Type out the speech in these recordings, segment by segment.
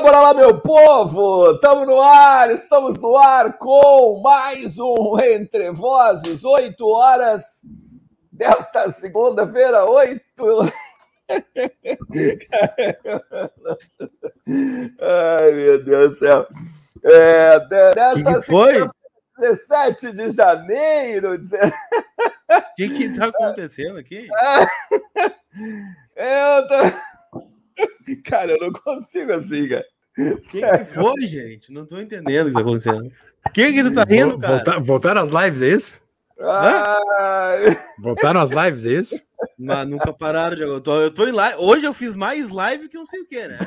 Bora lá, bora lá, meu povo! Estamos no ar, estamos no ar com mais um Entre Vozes, 8 horas desta segunda-feira, 8. Ai, meu Deus do céu. É, desta que foi? 17 de janeiro. O que que tá acontecendo aqui? Eu tô... Cara, eu não consigo assim, cara. O que, que foi, gente? Não tô entendendo o que tá acontecendo. O que que tu tá rindo, cara? Voltar- voltaram as lives, é isso? Ai, Voltaram as lives, é isso? Mas nunca pararam de eu tô, eu tô em live. Hoje eu fiz mais live que não sei o que, né?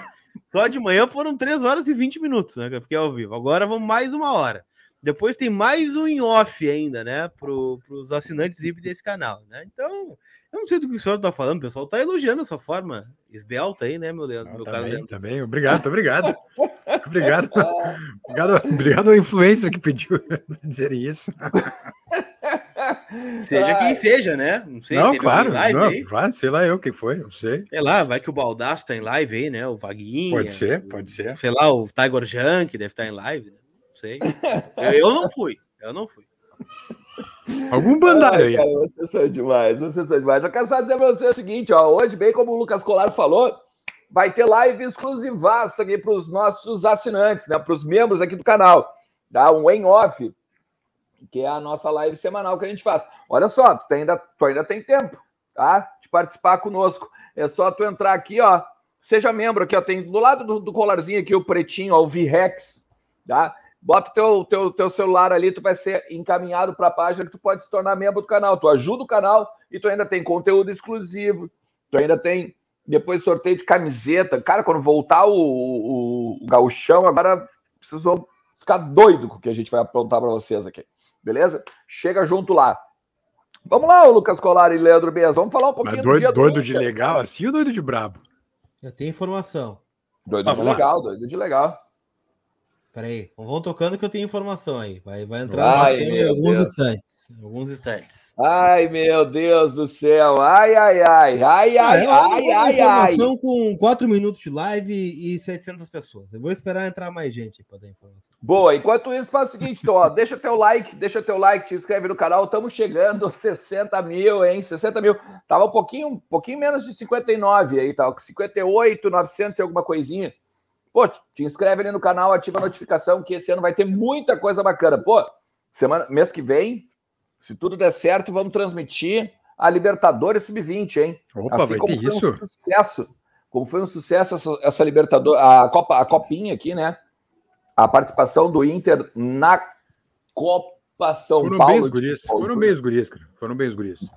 Só de manhã foram 3 horas e 20 minutos, né? Que eu fiquei ao vivo. Agora vamos mais uma hora. Depois tem mais um em off ainda, né? Pro, pros assinantes VIP desse canal, né? Então, eu não sei do que o senhor tá falando, o pessoal tá elogiando essa forma esbelta aí, né, meu Leandro? meu Tá caro bem, tá bem. Obrigado, obrigado. Obrigado. Obrigado, obrigado ao influencer que pediu dizer isso. Seja quem seja, né? Não sei, não, claro. Não, aí? vai, sei lá eu quem foi, não sei. Sei lá, vai que o Baldaço tá em live aí, né? O Vaguinha. Pode ser, pode ser. Sei lá, o Tiger Junk deve estar em live, né? Não sei. Eu, eu não fui, eu não fui. Algum bandário Ai, aí. cara, vocês são demais, vocês são demais. Eu quero só dizer pra você o seguinte, ó. Hoje, bem como o Lucas Colar falou, vai ter live exclusivaça aqui para os nossos assinantes, né? Para os membros aqui do canal. Tá? Um em off, que é a nossa live semanal que a gente faz. Olha só, tu ainda, tu ainda tem tempo, tá? De participar conosco. É só tu entrar aqui, ó. Seja membro aqui, ó. Tem do lado do, do colarzinho aqui o pretinho, ó, o VREX, tá? Bota o teu, teu, teu celular ali, tu vai ser encaminhado para a página que tu pode se tornar membro do canal. Tu ajuda o canal e tu ainda tem conteúdo exclusivo. Tu ainda tem depois sorteio de camiseta. Cara, quando voltar o, o, o gauchão, agora precisou ficar doido com o que a gente vai aprontar para vocês aqui. Beleza? Chega junto lá. Vamos lá, Lucas Colar e Leandro Bez. Vamos falar um pouquinho Mas do dia doido, do doido de legal assim ou doido de brabo? Eu tenho informação. Doido Ah, de vamos lá. legal, doido de legal. Peraí, vão tocando que eu tenho informação aí. Vai, vai entrar Ai, sistema alguns Deus. instantes. em Alguns instantes. Ai, meu Deus do céu. Ai, ai, ai. Ai, Ah, ai, eu ai, ai, ai. informação com 4 minutos de live e 700 pessoas. Eu vou esperar entrar mais gente para dar informação. Boa, enquanto isso, faz o seguinte, então, ó, deixa teu like, deixa teu like, te inscreve no canal, estamos chegando aos 60 mil, hein, 60 mil, tava um pouquinho, um pouquinho menos de 59 aí, com 58, 900 e alguma coisinha, pô, te inscreve ali no canal, ativa a notificação, que esse ano vai ter muita coisa bacana, pô, semana, mês que vem, se tudo der certo, vamos transmitir a Libertadores Sub-20, hein, Opa, vai ter foi isso? um sucesso, como foi um sucesso essa, essa Libertadores, a Copa, a Copinha aqui, né? A participação do Inter na Copa São Foram bem Paulo. os de guris. futebol, Foram bem os guris, cara. Foram bem os guris.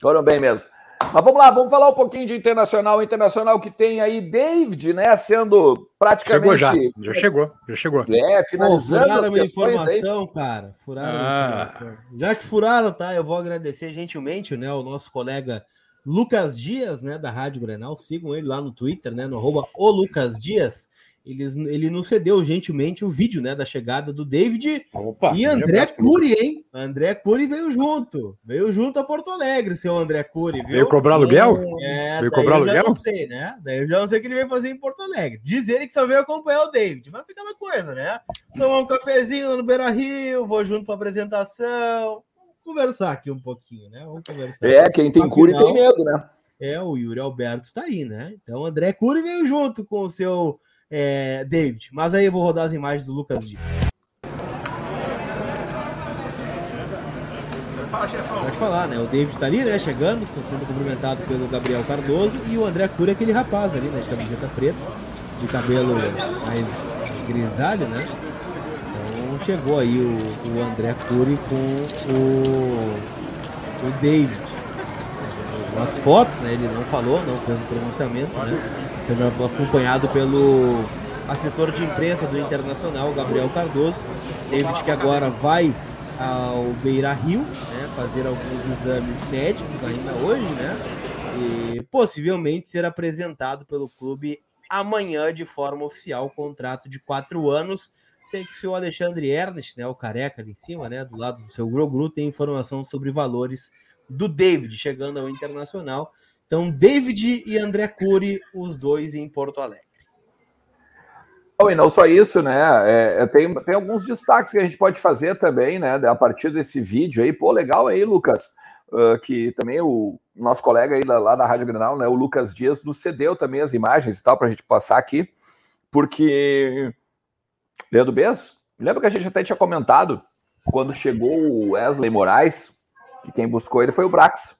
Foram bem mesmo. Mas vamos lá, vamos falar um pouquinho de internacional. Internacional que tem aí David, né? Sendo Chegou praticamente. já. Já chegou, já chegou. É, Pô, finalizando furaram a minha questões aí. informação, cara. Furaram Ah. informação. Já que furaram, tá? Eu vou agradecer gentilmente, né, o nosso colega Lucas Dias, né, da Rádio Grenal. Sigam ele lá no Twitter, né, no arroba o Lucas Dias. Eles, ele nos cedeu gentilmente o vídeo, né, da chegada do David Opa. e André Cury, hein? André Cury veio junto. Veio junto a Porto Alegre, seu André Cury? Veio cobrar aluguel? É, Veio daí cobrar eu já aluguel? não sei, né? Daí eu já não sei o que ele veio fazer em Porto Alegre. Diz ele que só veio acompanhar o David, mas fica aquela coisa, né? Tomar um cafezinho no Beira Rio, vou junto para apresentação. Vamos conversar aqui um pouquinho, né? Vamos conversar. É, quem tem cura Afinal- tem medo, né? É, o Yuri Alberto está aí, né? Então o André Cury veio junto com o seu é, David. Mas aí eu vou rodar as imagens do Lucas Dias. Pode falar, né? O David tá ali, né? Chegando, sendo cumprimentado pelo Gabriel Cardoso e o André Cury, aquele rapaz ali, né? De camiseta preta, de cabelo mais grisalho, né? Então chegou aí o, o André Cury com o, o David. As fotos, né? Ele não falou, não fez o pronunciamento, né? Sendo acompanhado pelo assessor de imprensa do Internacional, Gabriel Cardoso. David que agora vai ao Beira Rio, né? Fazer alguns exames médicos ainda hoje, né? E possivelmente ser apresentado pelo clube amanhã de forma oficial, contrato de quatro anos. Sei que o senhor Alexandre Ernest, né, o careca ali em cima, né, do lado do seu Grogru, tem informação sobre valores do David chegando ao Internacional. Então, David e André Cury, os dois em Porto Alegre. e não só isso, né? É, é, tem, tem alguns destaques que a gente pode fazer também, né? A partir desse vídeo aí. Pô, legal aí, Lucas. Uh, que também o nosso colega aí lá, da Rádio Granal, né? O Lucas Dias, nos cedeu também as imagens e tal, para a gente passar aqui. Porque. Leandro Bez, lembra que a gente até tinha comentado quando chegou o Wesley Moraes, que quem buscou ele foi o Brax.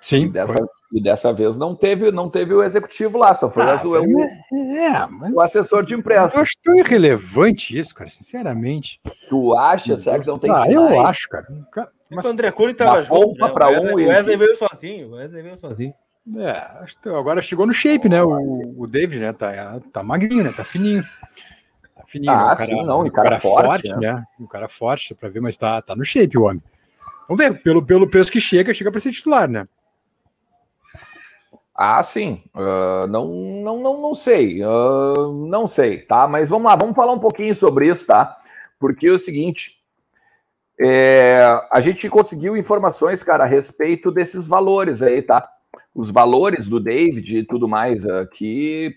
Sim. E dessa, e dessa, vez não teve, não teve o executivo lá, só foi ah, o, é, mas... o, assessor de imprensa. Eu acho tão irrelevante isso, cara, sinceramente. Tu acha? Será que não tem Ah, sinais? eu acho, cara. Mas... O André Cury tava junto, né? Pra um, o Wesley veio sozinho, o Wesley veio sozinho. É, agora chegou no shape, né? O, o David, né? Tá, tá magrinho, né? Tá fininho. Tá fininho. Ah, né? cara, sim, não. E cara, cara forte, forte né? né? O cara forte, pra ver, mas tá, tá no shape o homem. Vamos ver, pelo, pelo preço que chega, chega para ser titular, né? Ah, sim. Uh, não, não, não, não sei. Uh, não sei, tá? Mas vamos lá, vamos falar um pouquinho sobre isso, tá? Porque é o seguinte. É, a gente conseguiu informações, cara, a respeito desses valores aí, tá? Os valores do David e tudo mais, uh, que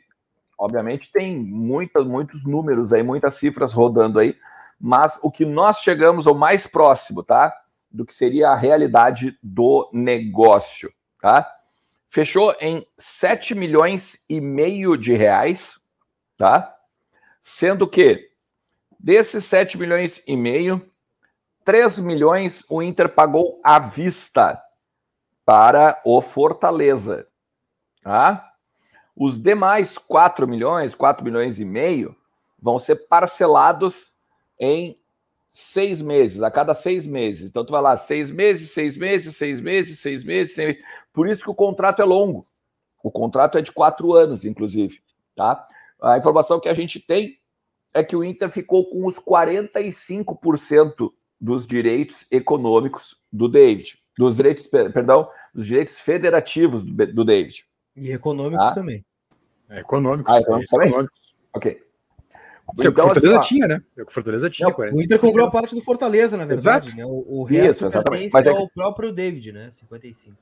obviamente tem muitas, muitos números aí, muitas cifras rodando aí, mas o que nós chegamos ao mais próximo, tá? Do que seria a realidade do negócio, tá? Fechou em 7 milhões e meio de reais, tá? Sendo que desses 7 milhões e meio, 3 milhões o Inter pagou à vista para o Fortaleza, tá? Os demais 4 milhões, 4 milhões e meio, vão ser parcelados em seis meses, a cada seis meses. Então, tu vai lá, seis meses, seis meses, seis meses, seis meses, seis meses. Por isso que o contrato é longo. O contrato é de quatro anos, inclusive. Tá? A informação que a gente tem é que o Inter ficou com os 45% dos direitos econômicos do David. Dos direitos, perdão, dos direitos federativos do, do David. E econômicos tá? também. É, econômicos. Ah, econômicos é, também? Econômicos. Ok. Então, o Fortaleza assim, tinha, né? O Fortaleza tinha. Não, o Inter comprou a parte do Fortaleza, na verdade. Exato. Né? O, o resto Isso, pertence Mas é ao próprio David, né? 55.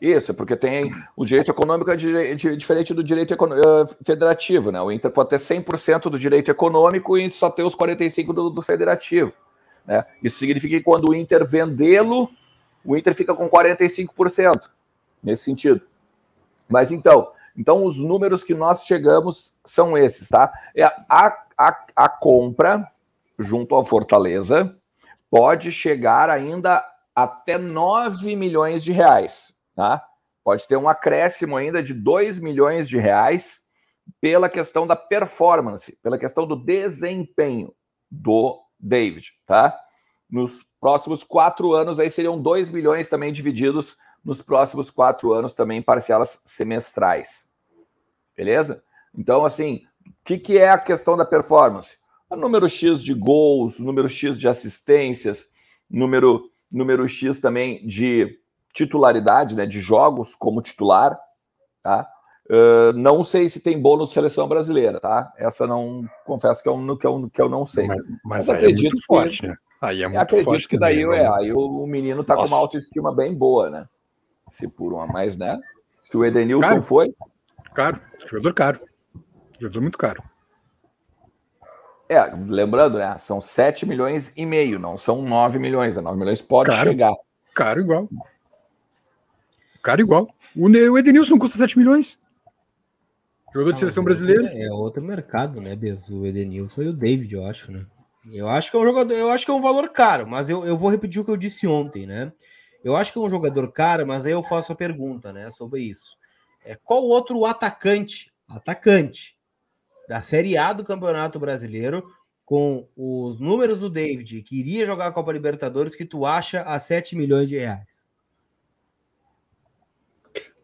Isso, porque tem o direito econômico é diferente do direito uh, federativo, né? O Inter pode ter 100% do direito econômico e só ter os 45% do, do federativo. Né? Isso significa que quando o Inter vendê-lo, o Inter fica com 45%, nesse sentido. Mas então, então os números que nós chegamos são esses, tá? É a, a, a compra junto ao Fortaleza pode chegar ainda até 9 milhões de reais tá? Pode ter um acréscimo ainda de 2 milhões de reais pela questão da performance, pela questão do desempenho do David, tá? Nos próximos quatro anos, aí seriam 2 milhões também divididos nos próximos quatro anos também em parcelas semestrais. Beleza? Então, assim, o que, que é a questão da performance? O número X de gols, número X de assistências, número, número X também de titularidade, né, de jogos como titular, tá? Uh, não sei se tem bônus seleção brasileira, tá? Essa não confesso que eu, que eu, que eu não sei. Mas, mas, mas aí é muito forte, que, né? Aí é muito acredito forte que daí também, é, aí o menino tá Nossa. com uma autoestima bem boa, né? Se por uma mais, né? Se o Edenilson caro. foi. Caro, jogador caro. Jogador muito caro. É, lembrando, né? São 7 milhões e meio, não são 9 milhões. 9 milhões pode caro. chegar. Caro igual. Cara igual. O, Edenilson custa 7 milhões. Jogador de seleção brasileira. É outro mercado, né, Bez? O Edenilson e o David, eu acho, né? Eu acho que é um jogador, eu acho que é um valor caro, mas eu, eu vou repetir o que eu disse ontem, né? Eu acho que é um jogador caro, mas aí eu faço a pergunta, né, sobre isso. É, qual outro atacante, atacante da Série A do Campeonato Brasileiro com os números do David que iria jogar a Copa Libertadores que tu acha a 7 milhões de reais?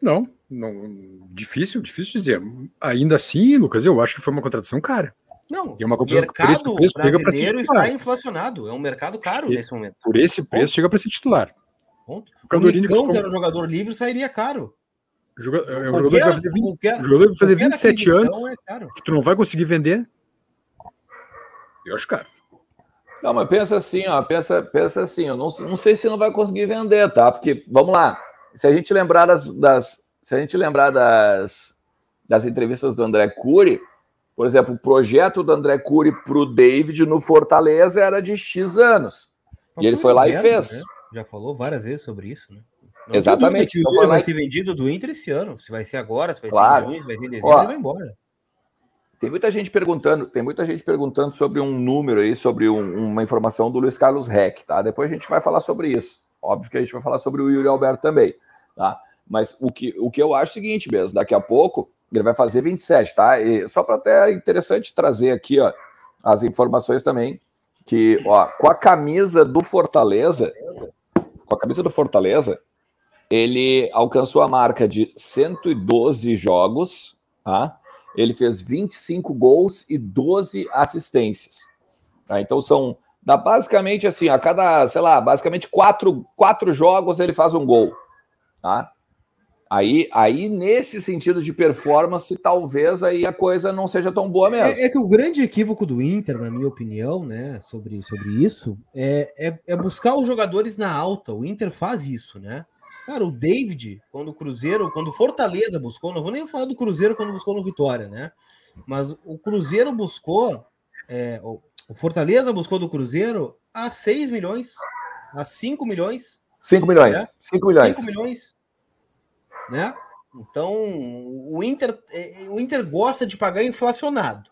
Não, não, difícil, difícil dizer. Ainda assim, Lucas, eu acho que foi uma contratação cara. Não, é uma o mercado preço, brasileiro está inflacionado. É um mercado caro nesse momento. Por esse preço, Ponto. chega para ser titular. Ponto. O, que era um jogador livre, sairia caro. Joga, é um jogador que vai fazer, 20, qualquer, jogador vai fazer 27 anos, é que tu não vai conseguir vender. Eu acho caro. Não, mas pensa assim, ó, pensa, pensa assim, eu não, não sei se não vai conseguir vender, tá? Porque, vamos lá, se a gente lembrar das, das se a gente lembrar das, das entrevistas do André Cury, Por exemplo, o projeto do André Cury para o David no Fortaleza era de X anos. Mas e ele foi lá e fez. Né? Já falou várias vezes sobre isso, né? Não Exatamente. Então, vai ser vendido do Inter esse ano. Se vai ser agora, se vai claro. ser em junho, se vai ser em dezembro, Ó, ele vai embora. Tem muita gente perguntando, tem muita gente perguntando sobre um número aí, sobre um, uma informação do Luiz Carlos Reck, tá? Depois a gente vai falar sobre isso. Óbvio que a gente vai falar sobre o Yuri Alberto também, tá? Mas o que, o que eu acho é o seguinte mesmo, daqui a pouco ele vai fazer 27, tá? E só para até é interessante trazer aqui, ó, as informações também, que, ó, com a camisa do Fortaleza, com a camisa do Fortaleza, ele alcançou a marca de 112 jogos, tá? ele fez 25 gols e 12 assistências. Tá? Então são dá basicamente assim, a cada, sei lá, basicamente quatro, quatro jogos ele faz um gol. Tá? Aí, aí, nesse sentido de performance, talvez aí a coisa não seja tão boa mesmo. É, é que o grande equívoco do Inter, na minha opinião, né, sobre, sobre isso, é, é, é buscar os jogadores na alta. O Inter faz isso, né? Cara, o David, quando o Cruzeiro, quando o Fortaleza buscou, não vou nem falar do Cruzeiro quando buscou no Vitória, né? Mas o Cruzeiro buscou, é, o Fortaleza buscou do Cruzeiro a 6 milhões, a 5 milhões. 5 milhões, 5 né? milhões. 5 milhões, né? Então, o Inter, é, o Inter gosta de pagar inflacionado,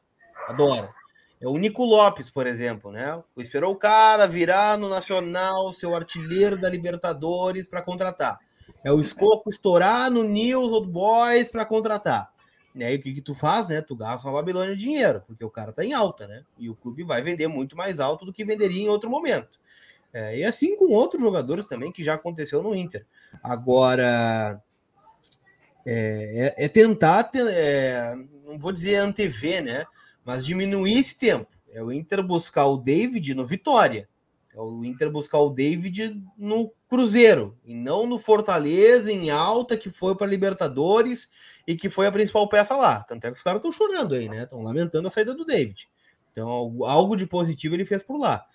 adora. É o Nico Lopes, por exemplo, né? Esperou o cara virar no Nacional, seu artilheiro da Libertadores para contratar. É o Escoco estourar no News Old Boys para contratar. E o que, que tu faz, né? Tu gasta uma Babilônia de dinheiro, porque o cara tá em alta, né? E o clube vai vender muito mais alto do que venderia em outro momento. É, e assim com outros jogadores também, que já aconteceu no Inter. Agora, é, é, é tentar, é, não vou dizer antever, né? mas diminuir esse tempo. É o Inter buscar o David no Vitória. É o Inter buscar o David no Cruzeiro e não no Fortaleza em alta que foi para Libertadores e que foi a principal peça lá. Tanto é que os caras estão chorando aí, né? Estão lamentando a saída do David. Então, algo de positivo ele fez por lá.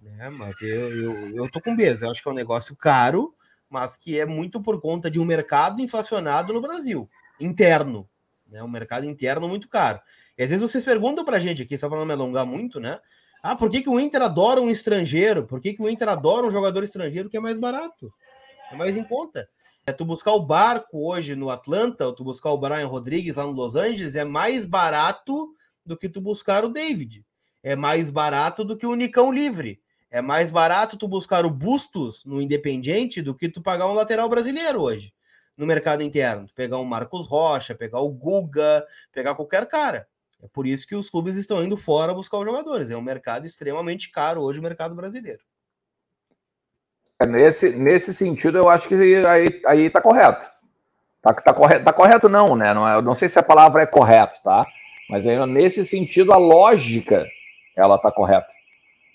Né? Mas eu, eu, eu tô com medo. Eu acho que é um negócio caro, mas que é muito por conta de um mercado inflacionado no Brasil, interno. Né? Um mercado interno muito caro. E às vezes vocês perguntam pra gente aqui, só para não me alongar muito, né? Ah, por que, que o Inter adora um estrangeiro? Por que, que o Inter adora um jogador estrangeiro que é mais barato? É mais em conta. É tu buscar o barco hoje no Atlanta, ou tu buscar o Brian Rodrigues lá no Los Angeles, é mais barato do que tu buscar o David. É mais barato do que o Nicão Livre. É mais barato tu buscar o Bustos no Independiente do que tu pagar um lateral brasileiro hoje no mercado interno. Pegar um Marcos Rocha, pegar o Guga, pegar qualquer cara. É por isso que os clubes estão indo fora buscar os jogadores. É um mercado extremamente caro hoje, o mercado brasileiro. É, nesse, nesse sentido, eu acho que aí, aí tá correto. Tá, tá, correto, tá correto não, né? Não, é, não sei se a palavra é correto, tá? Mas aí, nesse sentido, a lógica, ela tá correta.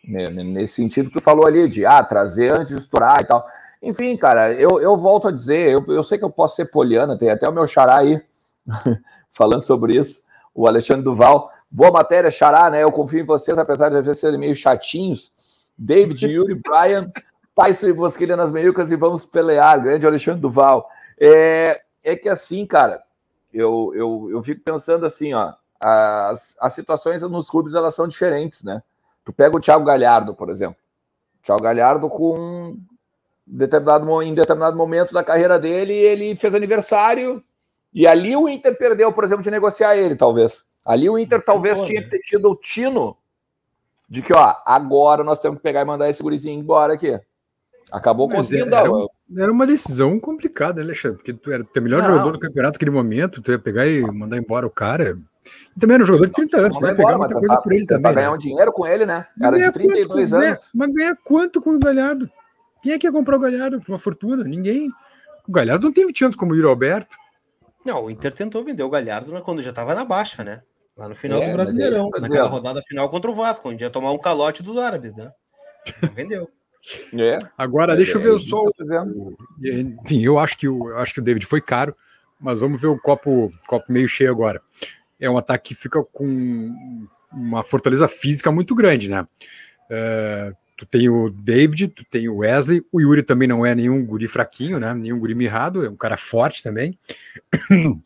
Nesse sentido que tu falou ali, de ah, trazer antes de estourar e tal. Enfim, cara, eu, eu volto a dizer, eu, eu sei que eu posso ser poliana, tem até o meu xará aí falando sobre isso o Alexandre Duval. Boa matéria, Xará, né? Eu confio em vocês, apesar de às vezes serem meio chatinhos. David, Yuri, Brian, Tyson e Bosquilha nas meiucas e vamos pelear. Grande Alexandre Duval. É, é que assim, cara, eu, eu, eu fico pensando assim, ó, as, as situações nos clubes elas são diferentes, né? Tu pega o Thiago Galhardo, por exemplo. O Thiago Galhardo com determinado, em determinado momento da carreira dele, ele fez aniversário, e ali o Inter perdeu, por exemplo, de negociar ele, talvez. Ali o Inter talvez tinha né? tido o tino de que, ó, agora nós temos que pegar e mandar esse gurizinho embora aqui. Acabou Mas conseguindo. Era, era, uma decisão complicada, né, Alexandre? Porque tu era o melhor não. jogador do campeonato naquele momento, tu ia pegar e mandar embora o cara. E também era um jogador de 30 anos, né? Pegar muita coisa por ele também. Pra ganhar né? um dinheiro com ele, né? Era de 32 quanto, anos. Mas ganha quanto com o Galhardo? Quem é que ia comprar o Galhardo por uma fortuna? Ninguém. O Galhardo não tem 20 anos como o Yuri Alberto. Não, o Inter tentou vender o Galhardo quando já estava na baixa, né? Lá no final é, do Brasileirão, é naquela rodada final contra o Vasco, onde ia tomar um calote dos árabes, né? Não vendeu. É. Agora, deixa eu ver é, só. O... Enfim, eu acho que o, eu acho que o David foi caro, mas vamos ver o copo, copo meio cheio agora. É um ataque que fica com uma fortaleza física muito grande, né? Uh, tu tem o David, tu tem o Wesley, o Yuri também não é nenhum guri fraquinho, né? Nenhum guri mirrado, é um cara forte também.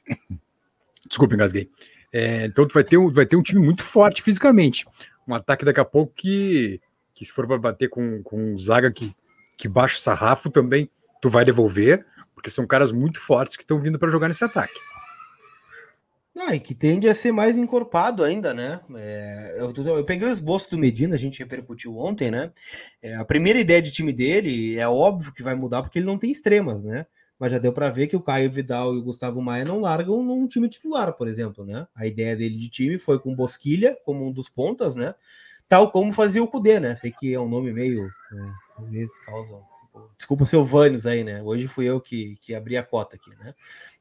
Desculpa, engasguei. É, então tu vai ter, um, vai ter um time muito forte fisicamente. Um ataque daqui a pouco que, que se for para bater com, com um zaga que, que baixa o sarrafo também, tu vai devolver, porque são caras muito fortes que estão vindo para jogar nesse ataque. Ah, e que tende a ser mais encorpado ainda, né? É, eu, eu, peguei o esboço do Medina, a gente repercutiu ontem, né? É, a primeira ideia de time dele é óbvio que vai mudar porque ele não tem extremas, né? Mas já deu para ver que o Caio Vidal e o Gustavo Maia não largam num time titular, por exemplo, né? A ideia dele de time foi com Bosquilha como um dos pontas, né? Tal como fazia o Cudê, né? Sei que é um nome meio. Né? Às vezes causa. Desculpa o seu Vânios aí, né? Hoje fui eu que, que abri a cota aqui, né?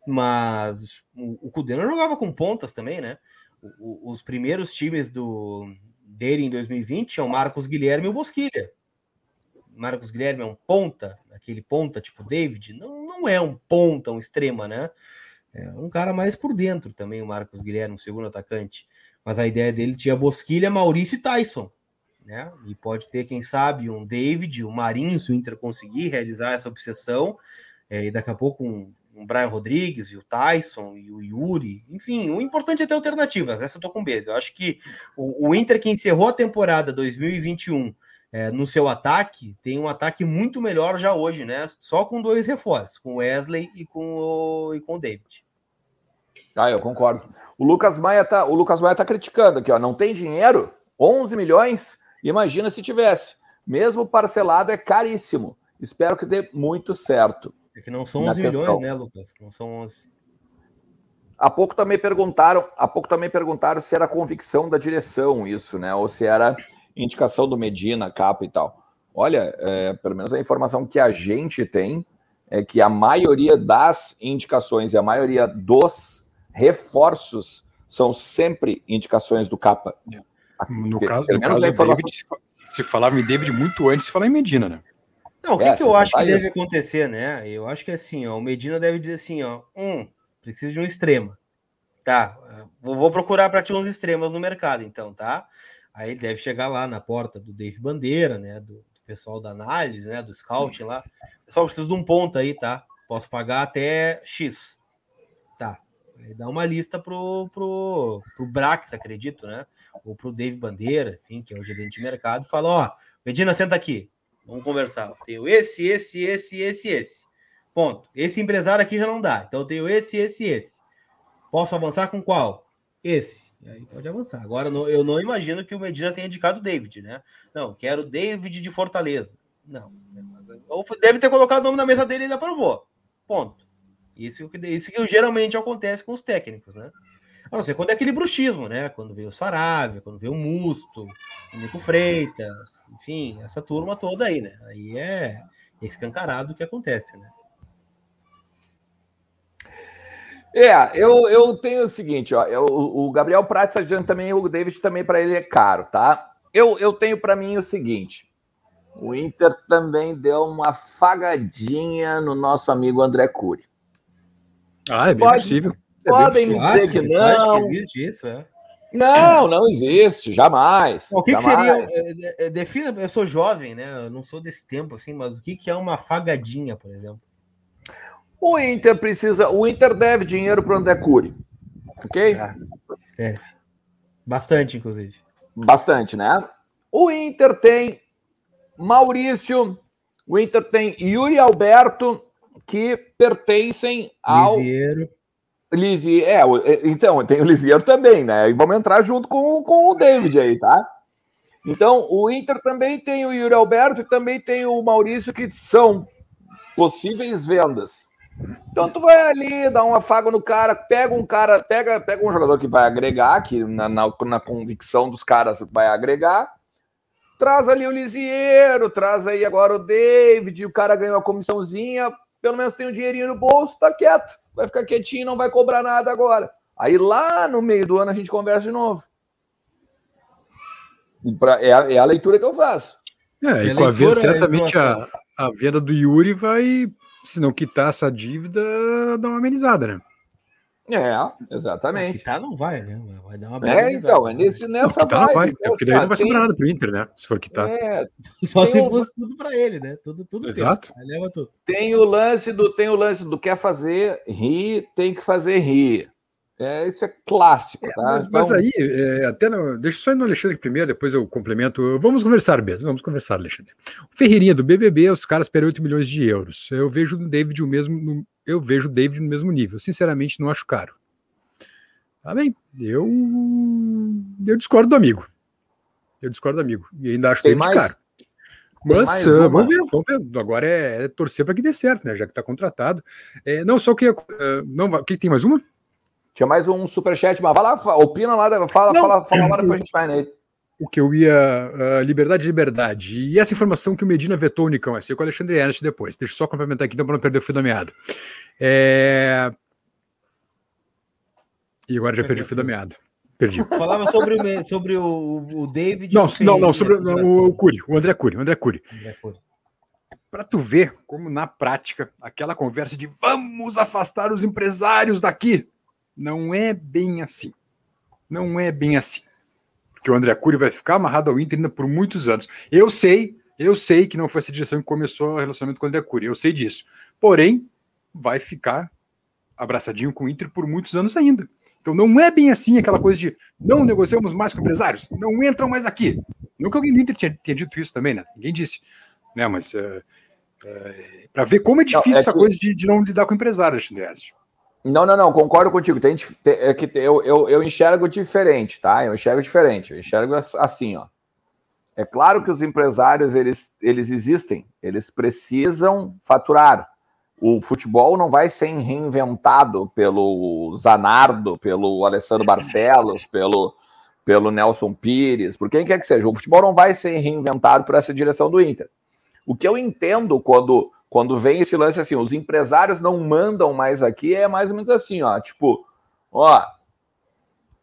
Mas o, Cudê não jogava com pontas também, né? O, o, os primeiros times do dele em 2020 tinham Marcos Guilherme e o Bosquilha. Marcos Guilherme é um ponta, aquele ponta tipo David, não, não é um ponta, um extrema, né? É um cara mais por dentro também, o Marcos Guilherme, um segundo atacante. Mas a ideia dele tinha Bosquilha, Maurício e Tyson, né? E pode ter, quem sabe, um David, um Marinho, se o Inter conseguir realizar essa obsessão, é, e daqui a pouco um, o Brian Rodrigues e o Tyson e o Yuri. Enfim, o importante é ter alternativas. Essa eu tô com base. Eu acho que o, o Inter que encerrou a temporada 2021 é, no seu ataque tem um ataque muito melhor já hoje, né? Só com dois reforços, com o Wesley e com o, e com o David. Ah, eu concordo. O Lucas Maia tá, o Lucas Maia tá criticando aqui, ó. Não tem dinheiro? 11 milhões? Imagina se tivesse. Mesmo parcelado é caríssimo. Espero que dê muito certo. É que não são 11 milhões, né, Lucas? Não são 11. Há pouco também perguntaram, há pouco também perguntaram se era convicção da direção isso, né? Ou se era indicação do Medina, capa e tal. Olha, é, pelo menos a informação que a gente tem é que a maioria das indicações e a maioria dos reforços são sempre indicações do capa. No caso, no caso informação... David, se falava em David muito antes de falar em Medina, né? Não, o que, é, que eu acho que deve acontecer, né? Eu acho que assim, ó, o Medina deve dizer assim, ó, um, preciso de um extrema. Tá, vou procurar para ti uns extremas no mercado, então, tá? Aí ele deve chegar lá na porta do Dave Bandeira, né? Do, do pessoal da análise, né? Do scout lá. Pessoal, preciso de um ponto aí, tá? Posso pagar até X. Tá. Aí dá uma lista pro, pro, pro Brax, acredito, né? Ou pro Dave Bandeira, enfim, que é o gerente de mercado, fala: ó, Medina, senta aqui. Vamos conversar. Eu tenho esse, esse, esse, esse, esse. Ponto. Esse empresário aqui já não dá. Então eu tenho esse, esse, esse. Posso avançar com qual? Esse. E aí pode avançar. Agora eu não imagino que o Medina tenha indicado o David, né? Não, quero David de Fortaleza. Não. Ou deve ter colocado o nome na mesa dele e ele aprovou. Ponto. Isso, isso que geralmente acontece com os técnicos, né? A não ser quando é aquele bruxismo, né? Quando veio o Saravia, quando veio o Musto, o Nico Freitas, enfim, essa turma toda aí, né? Aí é escancarado o que acontece, né? É, eu, eu tenho o seguinte, ó, eu, o Gabriel Prates adianta também, o David também para ele é caro, tá? Eu, eu tenho para mim o seguinte, o Inter também deu uma fagadinha no nosso amigo André Cury. Ah, é bem Pode, possível. É Podem dizer que não. Que existe isso, é? Não, não existe, jamais. O que, jamais. que seria? É, é, defina, eu sou jovem, né? Eu não sou desse tempo assim, mas o que, que é uma fagadinha, por exemplo? O Inter precisa, o Inter deve dinheiro para o André Cury, ok? É, bastante, inclusive. Bastante, né? O Inter tem Maurício, o Inter tem Yuri Alberto, que pertencem ao. Lisieiro. Lisier, é, é, então, tem o Lisieiro também, né? E vamos entrar junto com, com o David aí, tá? Então, o Inter também tem o Yuri Alberto e também tem o Maurício, que são possíveis vendas. Então, tu vai ali, dá um afago no cara, pega um cara, pega, pega um jogador que vai agregar, que na, na, na convicção dos caras vai agregar, traz ali o Lisieiro, traz aí agora o David, o cara ganhou a comissãozinha, pelo menos tem um dinheirinho no bolso, tá quieto, vai ficar quietinho, não vai cobrar nada agora. Aí lá no meio do ano a gente conversa de novo. Pra, é, a, é, a, leitura que eu faço. É, e com a venda, certamente a, a venda do Yuri vai, se não quitar essa dívida, dar uma amenizada, né? É, exatamente. Quitar não vai, né? Vai dar uma É, então, é nesse, nessa não, vibe, não vai, é porque daí não vai sobrar nada pro Inter, né? Se for quitar. É, Só se fosse tudo para ele, né? Tudo, tudo Exato. Tem. leva tudo. Tem o lance do tem o lance do quer fazer rir, tem que fazer rir. É, isso é clássico, é, tá? Mas, então... mas aí, é, até no, deixa eu só ir no Alexandre primeiro, depois eu complemento. Vamos conversar mesmo, vamos conversar, Alexandre. O Ferreirinha do BBB, os caras esperam 8 milhões de euros. Eu vejo o David o mesmo, eu vejo o David no mesmo nível. Sinceramente, não acho caro. Tá bem, eu, eu discordo do amigo. Eu discordo do amigo. E ainda acho Tem David mais? caro. Mas uh, vamos ver, vamos ver. Agora é, é torcer para que dê certo, né? Já que está contratado. É, não, só que. Uh, não, que tem mais uma? Tinha mais um superchat, mas vai lá, opina lá, fala, não, fala, fala lá, depois a gente vai nele. O que eu ia. Uh, liberdade, liberdade. E essa informação que o Medina vetou o Unicão, essa com o Alexandre Ernst depois. Deixa eu só complementar aqui, então, para não perder o fio da meada. É... E agora já perdi o fio da meada. Perdi. Falava sobre, o, sobre o, o David. Não, não, não, sobre né? o, o Cury, o André Cury, o André Cury. André Cury. Para tu ver como na prática aquela conversa de vamos afastar os empresários daqui não é bem assim. Não é bem assim. Porque o André Cury vai ficar amarrado ao Inter ainda por muitos anos. Eu sei, eu sei que não foi essa direção que começou o relacionamento com o André Cury. Eu sei disso. Porém, vai ficar abraçadinho com o Inter por muitos anos ainda. Então não é bem assim aquela coisa de não negociamos mais com empresários, não entram mais aqui. Nunca alguém do Inter tinha, tinha dito isso também, né? Ninguém disse. Né? Mas uh, uh, para ver como é difícil não, é essa que... coisa de, de, não lidar com empresários, Andreas. Não, não, não, concordo contigo. Tem, tem, é que eu, eu, eu enxergo diferente, tá? Eu enxergo diferente. Eu enxergo assim, ó. É claro que os empresários eles, eles existem, eles precisam faturar. O futebol não vai ser reinventado pelo Zanardo, pelo Alessandro Barcelos, pelo, pelo Nelson Pires, por quem quer que seja. O futebol não vai ser reinventado por essa direção do Inter. O que eu entendo quando quando vem esse lance assim, os empresários não mandam mais aqui, é mais ou menos assim, ó, tipo, ó,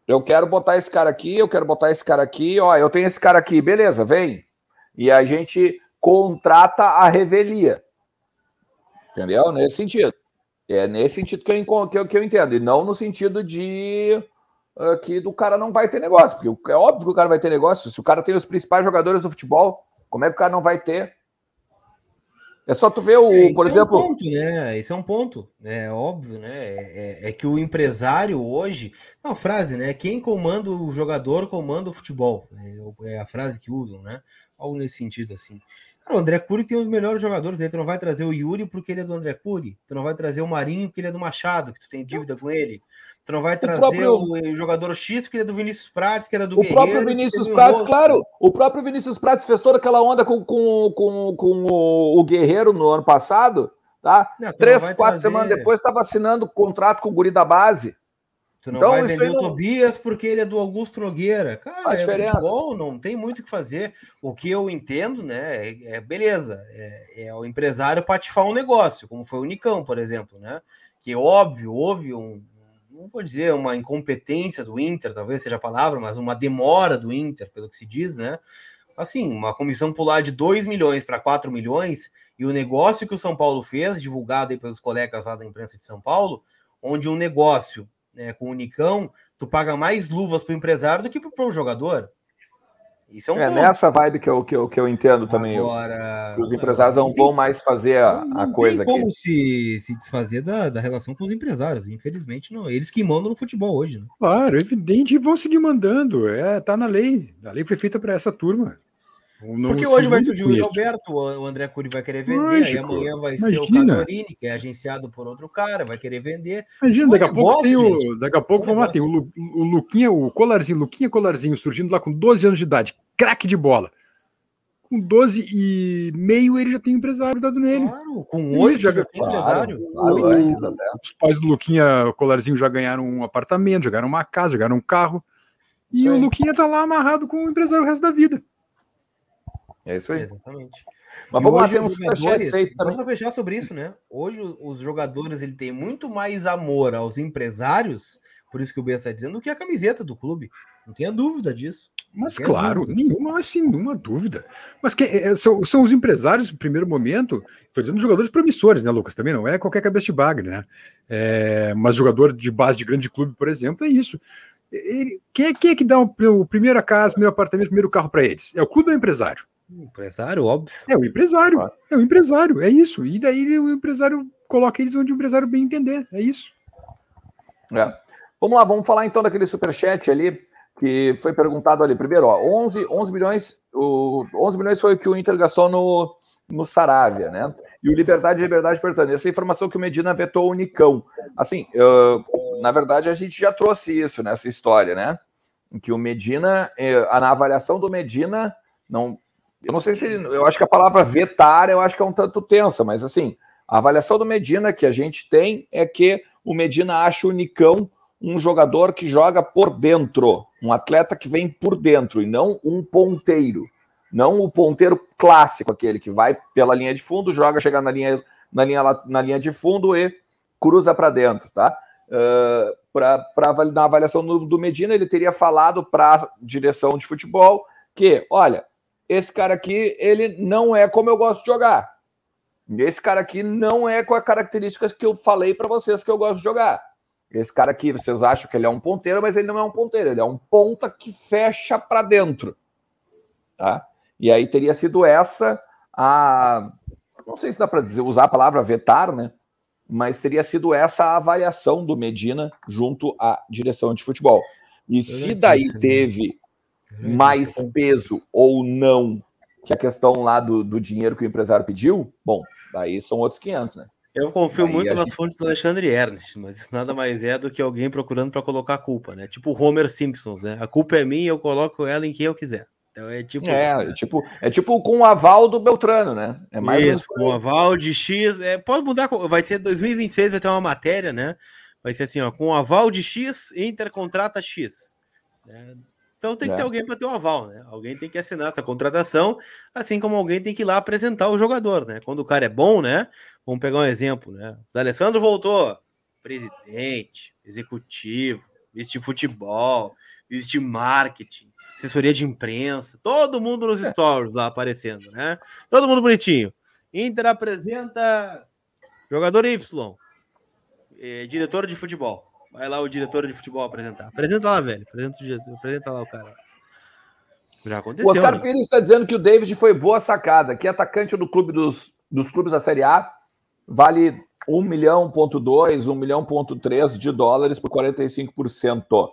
eu quero botar esse cara aqui, eu quero botar esse cara aqui, ó, eu tenho esse cara aqui, beleza, vem. E a gente contrata a revelia. Entendeu? Nesse sentido. É nesse sentido que eu, que eu, que eu entendo, e não no sentido de uh, que do cara não vai ter negócio, porque é óbvio que o cara vai ter negócio. Se o cara tem os principais jogadores do futebol, como é que o cara não vai ter? É só tu ver o, é, por exemplo. É um ponto, né? Isso é um ponto, é óbvio, né? É, é, é, que o empresário hoje. É uma frase, né? Quem comanda o jogador comanda o futebol. É, é, a frase que usam, né? Algo nesse sentido, assim. Cara, o André Cury tem os melhores jogadores aí. Tu não vai trazer o Yuri porque ele é do André Cury. Tu não vai trazer o Marinho porque ele é do Machado, que tu tem dívida com ele. Tu não vai trazer o, próprio... o, jogador X, que ele é do Vinícius Prates, que era do O Guerreiro, próprio Vinícius Prates, claro. O próprio Vinícius Prates fez toda aquela onda com, com, com, com o, o Guerreiro no ano passado, tá? Não, Três, quatro trazer... semanas depois estava assinando contrato com o Guri da base. Tu não então, vai vender o não... Tobias porque ele é do Augusto Nogueira. Cara, é futebol, não tem muito o que fazer. O que eu entendo, né, é, é beleza, é, é, o empresário patifar um negócio, como foi o Nicão, por exemplo, né? Que óbvio, houve um, não vou dizer uma incompetência do Inter, talvez seja a palavra, mas uma demora do Inter, pelo que se diz, né? Assim, uma comissão pular de 2 milhões para 4 milhões e o negócio que o São Paulo fez, divulgado aí pelos colegas lá da imprensa de São Paulo, onde um negócio né, com o Nicão, tu paga mais luvas para o empresário do que para o jogador. Isso é, um é nessa vibe que eu, que eu, que eu entendo também. Agora, os empresários não, vão mais fazer a, não, a coisa aqui. Não como se, se desfazer da, da relação com os empresários. Infelizmente, não. Eles que mandam no futebol hoje. Né? Claro, evidente, vão seguir mandando. É, tá na lei. A lei foi feita para essa turma. Porque hoje vai surgir o Alberto, o André Cury vai querer vender, Lógico, aí amanhã vai imagina. ser o Cadorini, que é agenciado por outro cara, vai querer vender. Imagina, daqui, a pouco tem o, daqui a pouco vamos lá, tem o, o Luquinha, o Colarzinho, Luquinha Colarzinho surgindo lá com 12 anos de idade, craque de bola. Com 12 e meio ele já tem empresário dado nele. Claro, com 8 já, já tem empresário. Claro, os pais do Luquinha Colarzinho já ganharam um apartamento, já ganharam uma casa, já ganharam um carro. E Sim. o Luquinha tá lá amarrado com o empresário o resto da vida. É isso aí. Exatamente. Mas vamos lá, temos jogadores, aí também. Vamos fechar sobre isso, né? Hoje os jogadores ele tem muito mais amor aos empresários, por isso que o B está dizendo, do que a camiseta do clube. Não tenha dúvida disso. Mas claro, dúvida. nenhuma, mas sim, nenhuma dúvida. Mas que, é, são, são os empresários, no primeiro momento, estou dizendo jogadores promissores, né, Lucas? Também não é qualquer cabeça de bagre, né? É, mas jogador de base de grande clube, por exemplo, é isso. Ele, quem, é, quem é que dá o, o primeiro casa, o primeiro apartamento, o primeiro carro para eles? É o clube ou é o empresário? Empresário, óbvio. É o empresário. Ah. É o empresário, é isso. E daí o empresário coloca eles onde o empresário bem entender. É isso. É. Vamos lá, vamos falar então daquele superchat ali que foi perguntado ali. Primeiro, ó, 11, 11 milhões, o 11 milhões foi o que o Inter gastou no, no Saravia, né? E o Liberdade Liberdade perguntando, essa informação que o Medina vetou o Nicão. Assim, eu, na verdade, a gente já trouxe isso nessa história, né? Em que o Medina, eh, na avaliação do Medina, não, eu não sei se, eu acho que a palavra vetar, eu acho que é um tanto tensa, mas assim, a avaliação do Medina que a gente tem é que o Medina acha o Nicão um jogador que joga por dentro, um atleta que vem por dentro e não um ponteiro. Não o ponteiro clássico, aquele que vai pela linha de fundo, joga, chega na linha, na linha, na linha de fundo e cruza para dentro, tá? Uh, para na avaliação do, do Medina, ele teria falado para a direção de futebol que, olha, esse cara aqui, ele não é como eu gosto de jogar. Esse cara aqui não é com as características que eu falei para vocês que eu gosto de jogar. Esse cara aqui, vocês acham que ele é um ponteiro, mas ele não é um ponteiro, ele é um ponta que fecha para dentro. Tá? E aí teria sido essa a. Não sei se dá para dizer, usar a palavra vetar, né? Mas teria sido essa a avaliação do Medina junto à direção de futebol. E se daí né? teve mais peso ou não que a questão lá do, do dinheiro que o empresário pediu, bom, daí são outros 500, né? Eu confio Aí muito nas gente... fontes do Alexandre Ernest, mas isso nada mais é do que alguém procurando para colocar a culpa, né? Tipo Homer Simpsons, né? A culpa é minha, eu coloco ela em quem eu quiser. Então é tipo é, isso, né? é tipo é tipo com o aval do Beltrano, né? É mais isso, com o aval de X, é, pode mudar, vai ser 2026, vai ter uma matéria, né? Vai ser assim, ó, com o aval de X, Inter contrata X. Né? Então tem que ter é. alguém para ter o um aval, né? Alguém tem que assinar essa contratação, assim como alguém tem que ir lá apresentar o jogador, né? Quando o cara é bom, né? Vamos pegar um exemplo, né? O Alessandro voltou, presidente, executivo, vice de futebol, vice de marketing, assessoria de imprensa, todo mundo nos é. stories lá aparecendo, né? Todo mundo bonitinho. Inter apresenta jogador Y, eh, diretor de futebol. Vai lá o diretor de futebol apresentar. Apresenta lá, velho. Apresenta, o diretor, apresenta lá o cara. Já aconteceu. O Oscar né? Pires está dizendo que o David foi boa sacada. Que atacante do clube dos, dos clubes da Série A vale 1 milhão, ponto 2, 1 milhão, ponto 3 de dólares por 45%.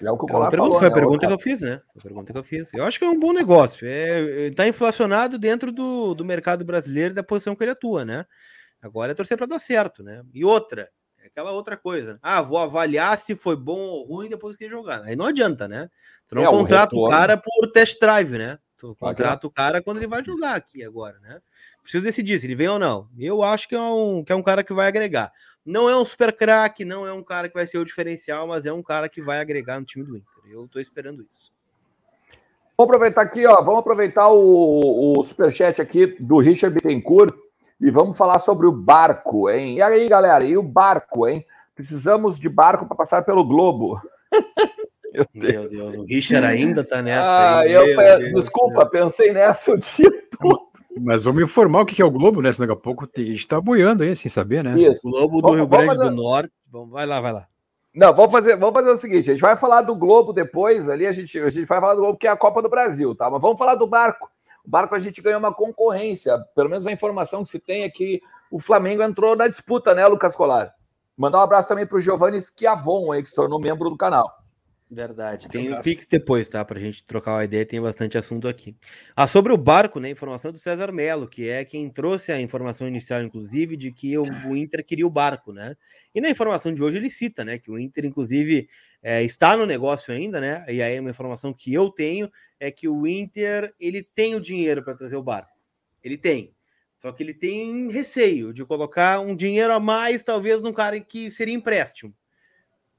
É o que o Colar falou, Foi a né, pergunta Oscar? que eu fiz, né? Foi a pergunta que eu fiz. Eu acho que é um bom negócio. É, tá inflacionado dentro do, do mercado brasileiro e da posição que ele atua, né? Agora é torcer para dar certo, né? E outra, aquela outra coisa. Né? Ah, vou avaliar se foi bom ou ruim depois que jogar. Aí não adianta, né? Tu não é, contrata o, o, cara por test drive, né? Tu contrata o cara quando ele vai jogar aqui agora, né? Precisa decidir se ele vem ou não. Eu acho que é um, que é um cara que vai agregar. Não é um super craque, não é um cara que vai ser o diferencial, mas é um cara que vai agregar no time do Inter. Eu tô esperando isso. Vamos aproveitar aqui, ó. Vamos aproveitar o, o superchat aqui do Richard Bittencourt e vamos falar sobre o barco, hein? E aí, galera, e o barco, hein? Precisamos de barco para passar pelo globo. Meu Deus. Meu Deus, o Richard ainda tá nessa. Ah, eu, Deus, desculpa, Deus. pensei nessa o dia todo. Mas vamos informar o que é o Globo, né? Senão daqui a pouco a gente tá boiando aí, sem saber, né? Isso. Globo do vamos, Rio Grande fazer... do Norte. Vamos, vai lá, vai lá. Não, vamos fazer, vamos fazer o seguinte: a gente vai falar do Globo depois, ali a gente, a gente vai falar do Globo, que é a Copa do Brasil, tá? Mas vamos falar do barco. O barco a gente ganhou uma concorrência. Pelo menos a informação que se tem é que o Flamengo entrou na disputa, né, Lucas Colar? Mandar um abraço também para o Giovanni Schiavon, aí, que se tornou membro do canal. Verdade. Tem o um Pix depois, tá? Para a gente trocar uma ideia, tem bastante assunto aqui. Ah, sobre o barco, né? Informação do César Melo, que é quem trouxe a informação inicial, inclusive, de que o, o Inter queria o barco, né? E na informação de hoje ele cita, né? Que o Inter, inclusive, é, está no negócio ainda, né? E aí uma informação que eu tenho é que o Inter ele tem o dinheiro para trazer o barco. Ele tem. Só que ele tem receio de colocar um dinheiro a mais, talvez, num cara que seria empréstimo.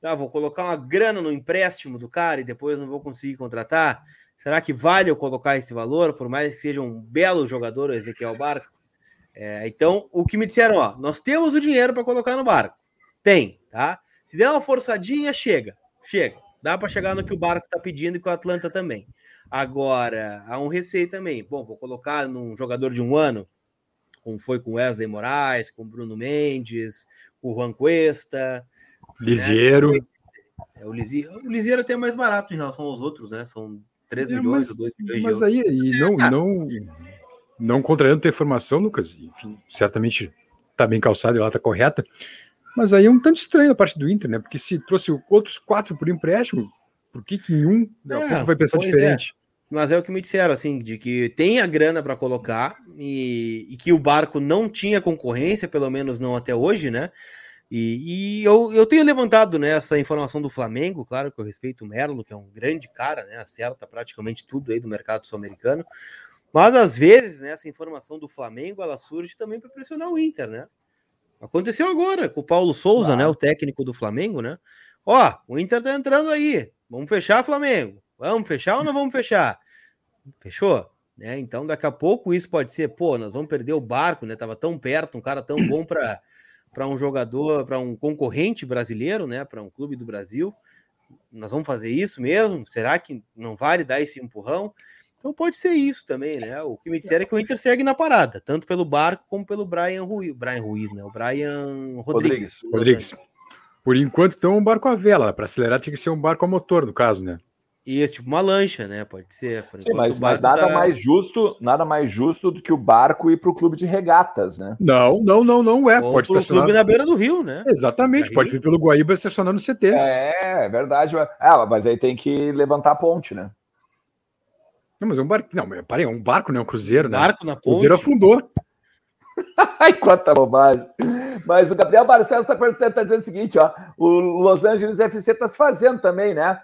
Ah, vou colocar uma grana no empréstimo do cara e depois não vou conseguir contratar. Será que vale eu colocar esse valor, por mais que seja um belo jogador, o Ezequiel Barco? É, então, o que me disseram, ó, nós temos o dinheiro para colocar no barco. Tem, tá? Se der uma forçadinha, chega. Chega. Dá para chegar no que o barco está pedindo e com o Atlanta também. Agora, há um receio também. Bom, vou colocar num jogador de um ano, como foi com Wesley Moraes, com Bruno Mendes, com o Juan Cuesta. Lisieiro. Né? É, o, Lisieiro, o Lisieiro é até mais barato em relação aos outros, né? São 3 é, milhões, mas, 2 milhões Mas aí, aí não, ah. não, não contrariando tua informação, Lucas, enfim, certamente está bem calçado e ela está correta. Mas aí é um tanto estranho a parte do Inter, né? Porque se trouxe outros quatro por empréstimo, por que, que em um é, vai pensar é. diferente? É. Mas é o que me disseram, assim, de que tem a grana para colocar e, e, que o barco não tinha concorrência, pelo menos não até hoje, né? E, e eu, eu tenho levantado né, essa informação do Flamengo, claro que eu respeito o Merlo, que é um grande cara, né? Acerta praticamente tudo aí do mercado sul-americano. Mas às vezes, né, essa informação do Flamengo ela surge também para pressionar o Inter, né? Aconteceu agora com o Paulo Souza, ah. né? O técnico do Flamengo, né? Ó, o Inter tá entrando aí. Vamos fechar, Flamengo. Vamos fechar ou não vamos fechar? Fechou? Né? Então, daqui a pouco isso pode ser, pô, nós vamos perder o barco, né? Tava tão perto, um cara tão bom para para um jogador, para um concorrente brasileiro, né? Para um clube do Brasil. Nós vamos fazer isso mesmo? Será que não vale dar esse empurrão? Então pode ser isso também, né? O que me disseram é que o Inter segue na parada, tanto pelo barco como pelo Brian Ruiz, Brian Ruiz, né? O Brian Rodrigues. Rodrigues. Rodrigues. Por enquanto, então, um barco a vela. Para acelerar, tinha que ser um barco a motor, no caso, né? Isso, tipo uma lancha, né? Pode ser. Sim, mas, mas nada tá... mais justo, nada mais justo do que o barco ir para o clube de regatas, né? Não, não, não, não é. Ou pode estacionar. clube na beira do rio, né? Exatamente, pode vir pelo Guaíba estacionar no CT. É, é verdade. Ah, mas aí tem que levantar a ponte, né? Não, mas é um barco. Não, parei, é um barco, né? Um cruzeiro, né? Barco na ponte. O cruzeiro afundou. Ai, quanta bobagem. Mas o Gabriel Barcelos está tá dizendo o seguinte, ó. O Los Angeles FC está se fazendo também, né?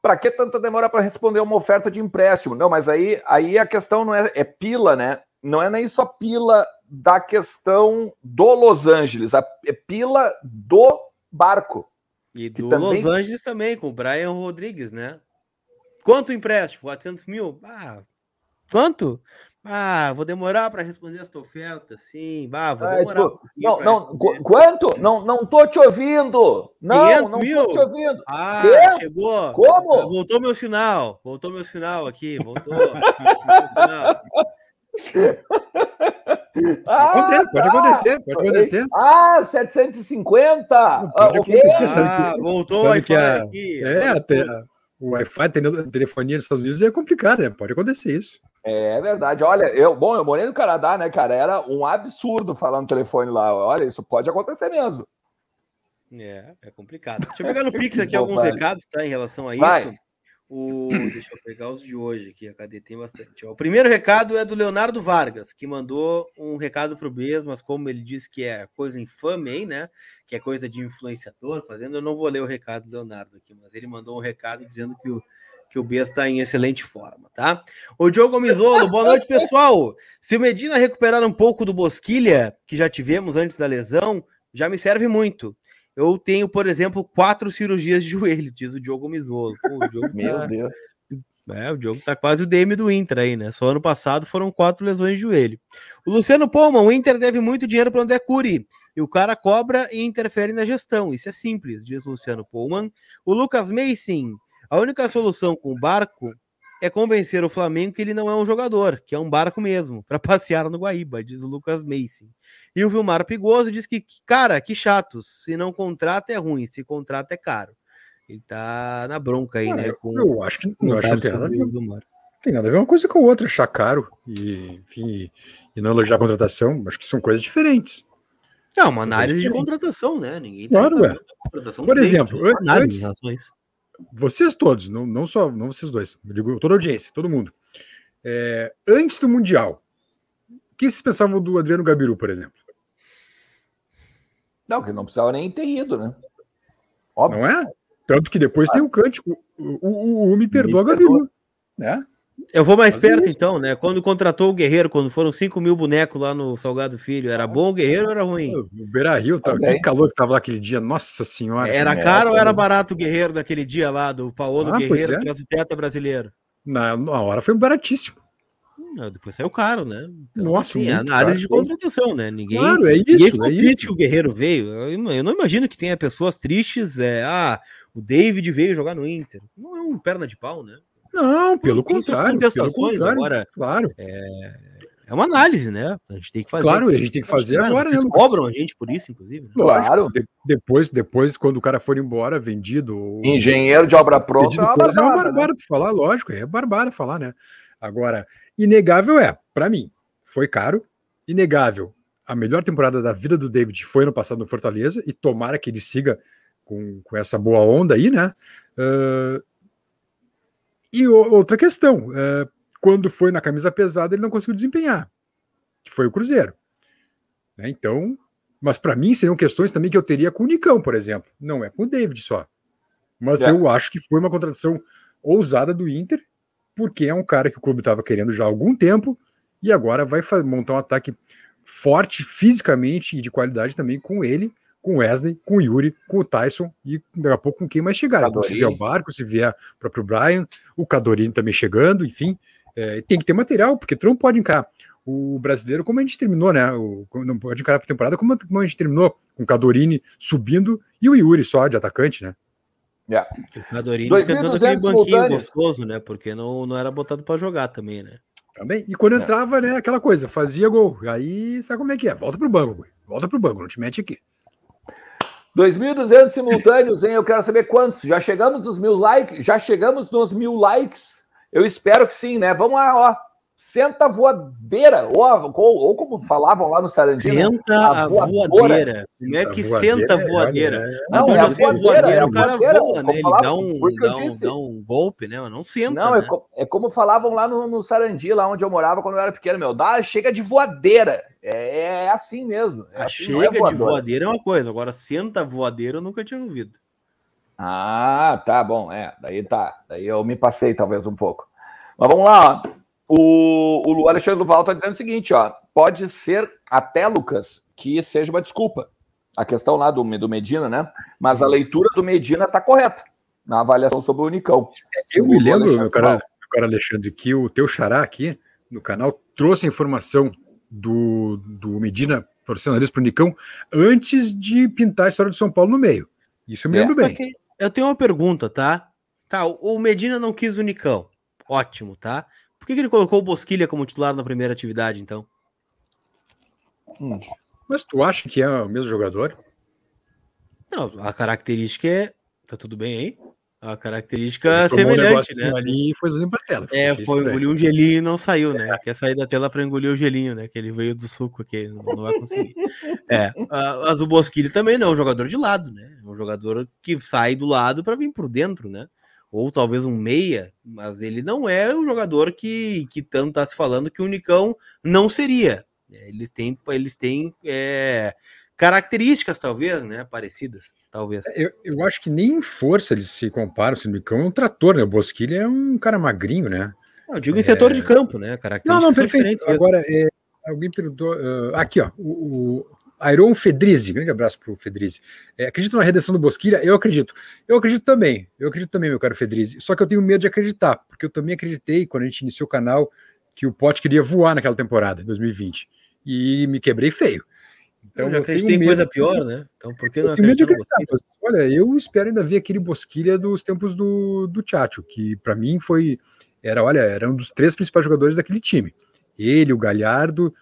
Para que tanta demora para responder uma oferta de empréstimo? Não, mas aí, aí a questão não é, é pila, né? Não é nem só pila da questão do Los Angeles, é pila do barco. E do também... Los Angeles também, com o Brian Rodrigues, né? Quanto empréstimo? 400 mil? Ah, quanto? Ah, vou demorar para responder essa oferta, sim. Bah, vou ah, demorar. tipo, não, não, quanto? Não, não tô te ouvindo. Não, não mil? tô te ouvindo. Ah, que? chegou. Como? Ah, voltou meu sinal. Voltou meu sinal aqui. Voltou. ah, pode acontecer, pode acontecer. Ah, 750? Pode ah, acontecer, ah, voltou o Wi-Fi aqui. É, até o Wi-Fi, telefonia nos Estados Unidos é complicado, né? Pode acontecer isso. É verdade. Olha, eu, bom, eu morei no Canadá, né, cara? Era um absurdo falar no telefone lá. Olha, isso pode acontecer mesmo. É, é complicado. Deixa eu pegar no Pix aqui alguns recados, tá? Em relação a isso. Vai. O... Deixa eu pegar os de hoje aqui, a cadê? Tem bastante. O primeiro recado é do Leonardo Vargas, que mandou um recado para o Bes, mas como ele disse que é coisa infame aí, né? Que é coisa de influenciador fazendo, eu não vou ler o recado do Leonardo aqui, mas ele mandou um recado dizendo que o que o Bia está em excelente forma, tá? O Diogo Mizolo, boa noite, pessoal. Se o Medina recuperar um pouco do Bosquilha, que já tivemos antes da lesão, já me serve muito. Eu tenho, por exemplo, quatro cirurgias de joelho, diz o Diogo Mizolo. Pô, o Diogo Meu tá... Deus. É, o Diogo tá quase o DM do Inter aí, né? Só ano passado foram quatro lesões de joelho. O Luciano Palma, o Inter deve muito dinheiro para o André Curi. E o cara cobra e interfere na gestão. Isso é simples, diz o Luciano Pullman. O Lucas Mason, a única solução com o barco é convencer o Flamengo que ele não é um jogador, que é um barco mesmo, para passear no Guaíba, diz o Lucas Mason. E o Vilmar Pigoso diz que, cara, que chato, se não contrata é ruim, se contrata é caro. Ele tá na bronca aí, ah, né? Com, eu acho que não acho que tem nada, ver, tem nada a ver uma coisa com a outra, achar caro e, enfim, e não elogiar a contratação, acho que são coisas diferentes. É uma análise de contratação, né? Ninguém tá claro, é. Por exemplo, antes, vocês todos, não, não só não vocês dois, eu digo toda a audiência, todo mundo. É, antes do Mundial, o que vocês pensavam do Adriano Gabiru, por exemplo? Não, que não precisava nem ter ido, né? Óbvio. Não é? Tanto que depois ah. tem o cântico, o, o, o, o Me Perdoa me Gabiru, né? Eu vou mais perto, então, né? Quando contratou o Guerreiro, quando foram 5 mil bonecos lá no Salgado Filho, era bom o Guerreiro ou era ruim? O Beira Rio, tá, que calor que tava lá aquele dia, nossa senhora. Era caro ou era barato o Guerreiro daquele dia lá, do Paulo ah, Guerreiro, é. teta brasileiro? Na, na hora foi baratíssimo. Não, depois saiu caro, né? Então, Nossa, assim, análise de contratação, né? Ninguém, claro, é isso, ninguém ficou é triste que o Guerreiro veio. Eu, eu, não imagino que tenha pessoas tristes. É, ah, o David veio jogar no Inter. Não é um perna de pau, né? Não, pelo contrário. Pelo contrário agora, claro. É, é uma análise, né? A gente tem que fazer. Claro, a gente tem que fazer cara, agora. Vocês né, cobram a gente por isso, inclusive. Né? Claro. De, depois, depois, quando o cara for embora, vendido. Engenheiro de obra pronta. É uma barbada, é uma barbada né? falar, lógico, é barbada falar, né? Agora, inegável é, para mim, foi caro. Inegável. a melhor temporada da vida do David foi no passado no Fortaleza, e tomara que ele siga com, com essa boa onda aí, né? Uh, e outra questão, uh, quando foi na camisa pesada, ele não conseguiu desempenhar, que foi o Cruzeiro. Né? Então, mas para mim seriam questões também que eu teria com o Nicão, por exemplo. Não é com o David só. Mas é. eu acho que foi uma contratação ousada do Inter, porque é um cara que o clube estava querendo já há algum tempo e agora vai montar um ataque forte fisicamente e de qualidade também com ele, com o Wesley, com o Yuri, com o Tyson e daqui a pouco com quem mais chegar. Então, se vier o Barco, se vier o próprio Brian, o Cadorini também chegando, enfim, é, tem que ter material, porque tu não pode encarar o brasileiro como a gente terminou, né? O, não pode encarar a temporada como, como a gente terminou, com o Cadorini subindo e o Yuri só de atacante, né? Yeah. O Cadorini sentando aquele banquinho gostoso, né? Porque não, não era botado para jogar também, né? Também. E quando é. entrava, né, aquela coisa, fazia gol. Aí sabe como é que é? Volta pro banco, volta pro banco, não te mete aqui. 2.200 simultâneos, hein? Eu quero saber quantos. Já chegamos nos mil likes? Já chegamos nos mil likes? Eu espero que sim, né? Vamos lá, ó. Senta a voadeira, ou, ou, ou, como falavam lá no Sarandino. Senta a, a voadeira. Como é que senta a voadeira? É, não, é a voadeira, voadeira, o cara voadeira, voa, né? Ele dá um, dá, um, dá um golpe, né? Mas não senta. Não, né? é, co é, como falavam lá no, no Sarandi, lá onde eu morava quando eu era pequeno, meu. Dá, chega de voadeira. É, é assim mesmo. É a assim, chega de voadeira é uma coisa, agora senta a voadeira eu nunca tinha ouvido. Ah, tá bom. É, daí tá. Daí eu me passei talvez um pouco. Mas vamos lá, ó. O, o Alexandre Duval está dizendo o seguinte, ó, pode ser até, Lucas, que seja uma desculpa. A questão lá do, do Medina, né? Mas a leitura do Medina está correta na avaliação sobre o Unicão. Eu me lembro, meu cara, meu cara Alexandre, que o teu xará aqui no canal trouxe a informação do, do Medina torcendo nariz para o Unicão antes de pintar a história de São Paulo no meio. Isso eu me lembro é, bem. Eu tenho uma pergunta, tá? Tá, o Medina não quis o Unicão. Ótimo, tá? Por que, que ele colocou o Bosquilha como titular na primeira atividade, então? Hum. Mas tu acha que é o mesmo jogador? Não, a característica é. Tá tudo bem aí? A característica é semelhante, né? Ali foi pra tela. é, foi engolir um gelinho e não saiu, né? É. Quer sair da tela para engolir o gelinho, né? Que ele veio do suco aqui, não, não vai conseguir. é, mas o Bosquilha também não é um jogador de lado, né? É um jogador que sai do lado para vir por dentro, né? Ou talvez um meia, mas ele não é o jogador que, que tanto está se falando que o Unicão não seria. Eles têm, eles têm é, características, talvez, né? Parecidas, talvez. É, eu, eu acho que nem em força eles se comparam. O Unicão é um trator, né? O Bosquilha é um cara magrinho, né? Eu digo em é... setor de campo, né? Características não, não, perfeito. Agora, é, alguém perguntou. Uh, aqui, ó. O, Iron Fedrizi, grande abraço para o Fedrizi. É, acredito na redenção do Bosquilha? Eu acredito. Eu acredito também. Eu acredito também, meu caro Fedrizi. Só que eu tenho medo de acreditar, porque eu também acreditei, quando a gente iniciou o canal, que o Pote queria voar naquela temporada, 2020. E me quebrei feio. Então, eu já acreditei em coisa pior, né? Então, por que não acreditar no Bosquilha? Olha, eu espero ainda ver aquele Bosquilha dos tempos do, do Tchatcho, que para mim foi. Era, olha, era um dos três principais jogadores daquele time. Ele, o Galhardo,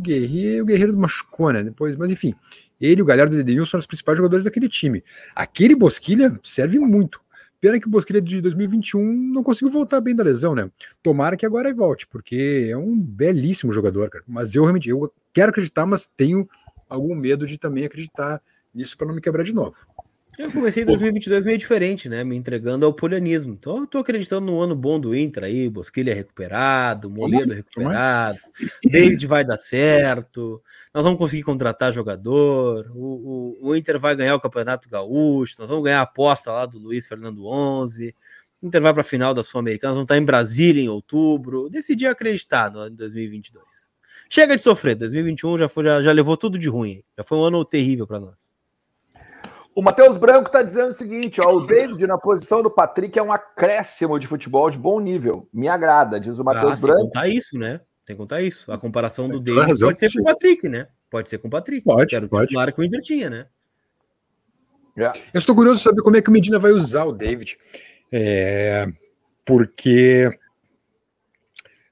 Guerreiro, o Guerreiro machucou, né? Depois, mas enfim, ele e o Galhardo Edenilson são os principais jogadores daquele time. Aquele Bosquilha serve muito. Pena que o Bosquilha de 2021 não conseguiu voltar bem da lesão, né? Tomara que agora volte, porque é um belíssimo jogador, cara. Mas eu realmente eu quero acreditar, mas tenho algum medo de também acreditar nisso para não me quebrar de novo. Eu comecei em 2022 meio diferente, né? Me entregando ao polianismo. Então eu tô acreditando no ano bom do Inter aí, Bosquilha recuperado, Moledo recuperado, David vai dar certo, nós vamos conseguir contratar jogador, o, o, o, Inter vai ganhar o Campeonato Gaúcho, nós vamos ganhar a aposta lá do Luiz Fernando 11, o Inter vai para a final da Sul-Americana, nós vamos estar em Brasília em outubro. Decidi acreditar no ano de 2022. Chega de sofrer, 2021 já, foi, já, já levou tudo de ruim, já foi um ano terrível para nós. O Matheus Branco está dizendo o seguinte: ó, o David na posição do Patrick é um acréscimo de futebol de bom nível. Me agrada, diz o Matheus ah, Branco. Tem que contar isso, né? Tem que contar isso. A comparação do David razão, pode ser com o Patrick, né? Pode ser com o Patrick. Pode, Era o pode. titular que o Inter tinha, né? Yeah. Eu estou curioso de saber como é que o Medina vai usar o David. É, porque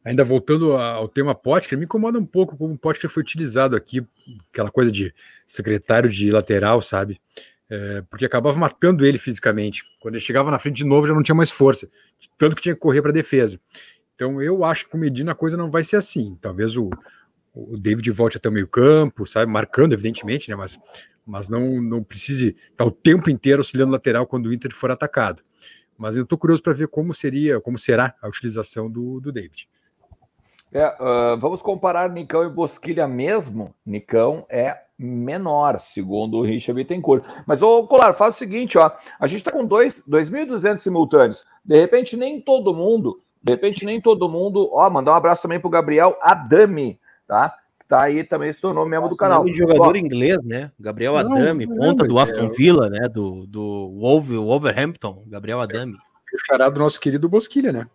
ainda voltando ao tema Potker, me incomoda um pouco como o Potker foi utilizado aqui, aquela coisa de secretário de lateral, sabe? É, porque acabava matando ele fisicamente. Quando ele chegava na frente de novo, já não tinha mais força, tanto que tinha que correr para a defesa. Então eu acho que com Medina a coisa não vai ser assim. Talvez o, o David volte até o meio campo, sabe, marcando evidentemente, né, mas, mas não, não precise estar o tempo inteiro auxiliando lateral quando o Inter for atacado. Mas eu estou curioso para ver como seria, como será a utilização do, do David. É, uh, vamos comparar Nicão e Bosquilha mesmo. Nicão é menor, segundo o Richard Bittencourt. Mas, ô, Colar, faz o seguinte, ó. A gente está com 2.200 simultâneos. De repente, nem todo mundo, de repente, nem todo mundo. Ó, mandar um abraço também pro Gabriel Adami, tá? Tá aí também se tornou membro do canal. Nome de jogador ó, inglês, né? Gabriel não, Adami, não, ponta do Aston é... Villa, né? Do, do Wolver, Wolverhampton, Gabriel Adami. É, o charado do nosso querido Bosquilha, né?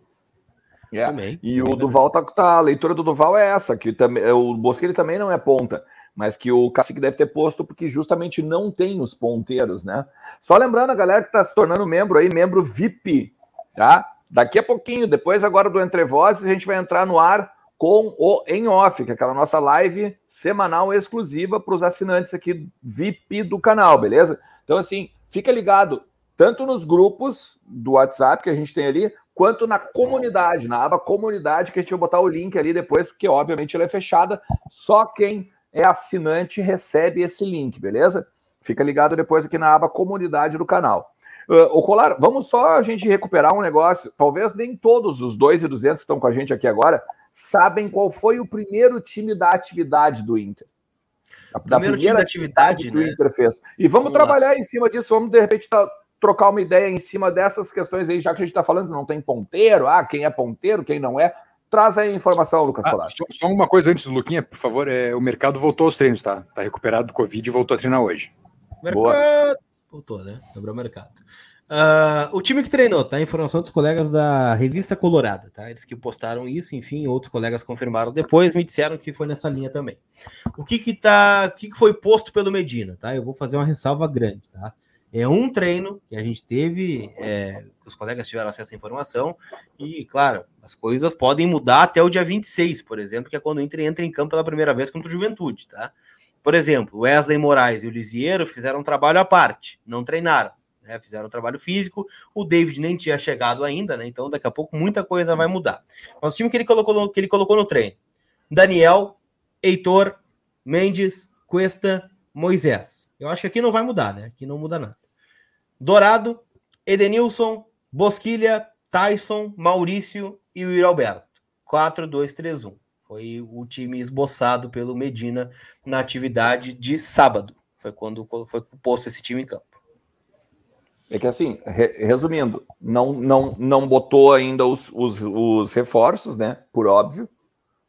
É. Também. E o Duval tá, tá, A leitura do Duval é essa, que também, o Bosquilha também não é ponta mas que o Cacique deve ter posto porque justamente não tem os ponteiros, né? Só lembrando a galera que está se tornando membro aí, membro VIP, tá? Daqui a pouquinho, depois agora do Entre Vozes, a gente vai entrar no ar com o Em Off, que é aquela nossa live semanal exclusiva para os assinantes aqui VIP do canal, beleza? Então, assim, fica ligado tanto nos grupos do WhatsApp que a gente tem ali, quanto na comunidade, na aba comunidade, que a gente vai botar o link ali depois, porque obviamente ela é fechada, só quem é assinante recebe esse link, beleza? Fica ligado depois aqui na aba comunidade do canal. Uh, o Colar, vamos só a gente recuperar um negócio. Talvez nem todos os 2,200 que estão com a gente aqui agora sabem qual foi o primeiro time da atividade do Inter. Da, primeiro time da atividade, que né? o Inter fez. E vamos, vamos trabalhar lá. em cima disso, vamos de repente tá, trocar uma ideia em cima dessas questões aí, já que a gente está falando que não tem ponteiro, ah, quem é ponteiro, quem não é. Traz aí a informação, Lucas ah, só, só, uma coisa antes do Luquinha, por favor. É, o mercado voltou aos treinos, tá? Tá recuperado do Covid e voltou a treinar hoje. Mercado. Boa. Voltou, né? Quebrou o mercado. Uh, o time que treinou, tá? Informação dos colegas da Revista Colorada, tá? Eles que postaram isso, enfim, outros colegas confirmaram depois, me disseram que foi nessa linha também. O que que tá, o que, que foi posto pelo Medina, tá? Eu vou fazer uma ressalva grande, tá? É um treino que a gente teve, é, os colegas tiveram acesso à informação, e, claro, as coisas podem mudar até o dia 26, por exemplo, que é quando o Inter entra em campo pela primeira vez contra o Juventude, tá? Por exemplo, Wesley Moraes e o Lisieiro fizeram trabalho à parte, não treinaram, né? Fizeram trabalho físico, o David nem tinha chegado ainda, né? Então daqui a pouco muita coisa vai mudar. Mas o time que ele colocou que ele colocou no treino: Daniel, Heitor, Mendes, Cuesta, Moisés. Eu acho que aqui não vai mudar, né? Aqui não muda nada. Dourado, Edenilson, Bosquilha, Tyson, Maurício e o Alberto. 4-2-3-1. Foi o time esboçado pelo Medina na atividade de sábado. Foi quando foi posto esse time em campo. É que assim, re resumindo, não, não, não botou ainda os, os, os, reforços, né? Por óbvio,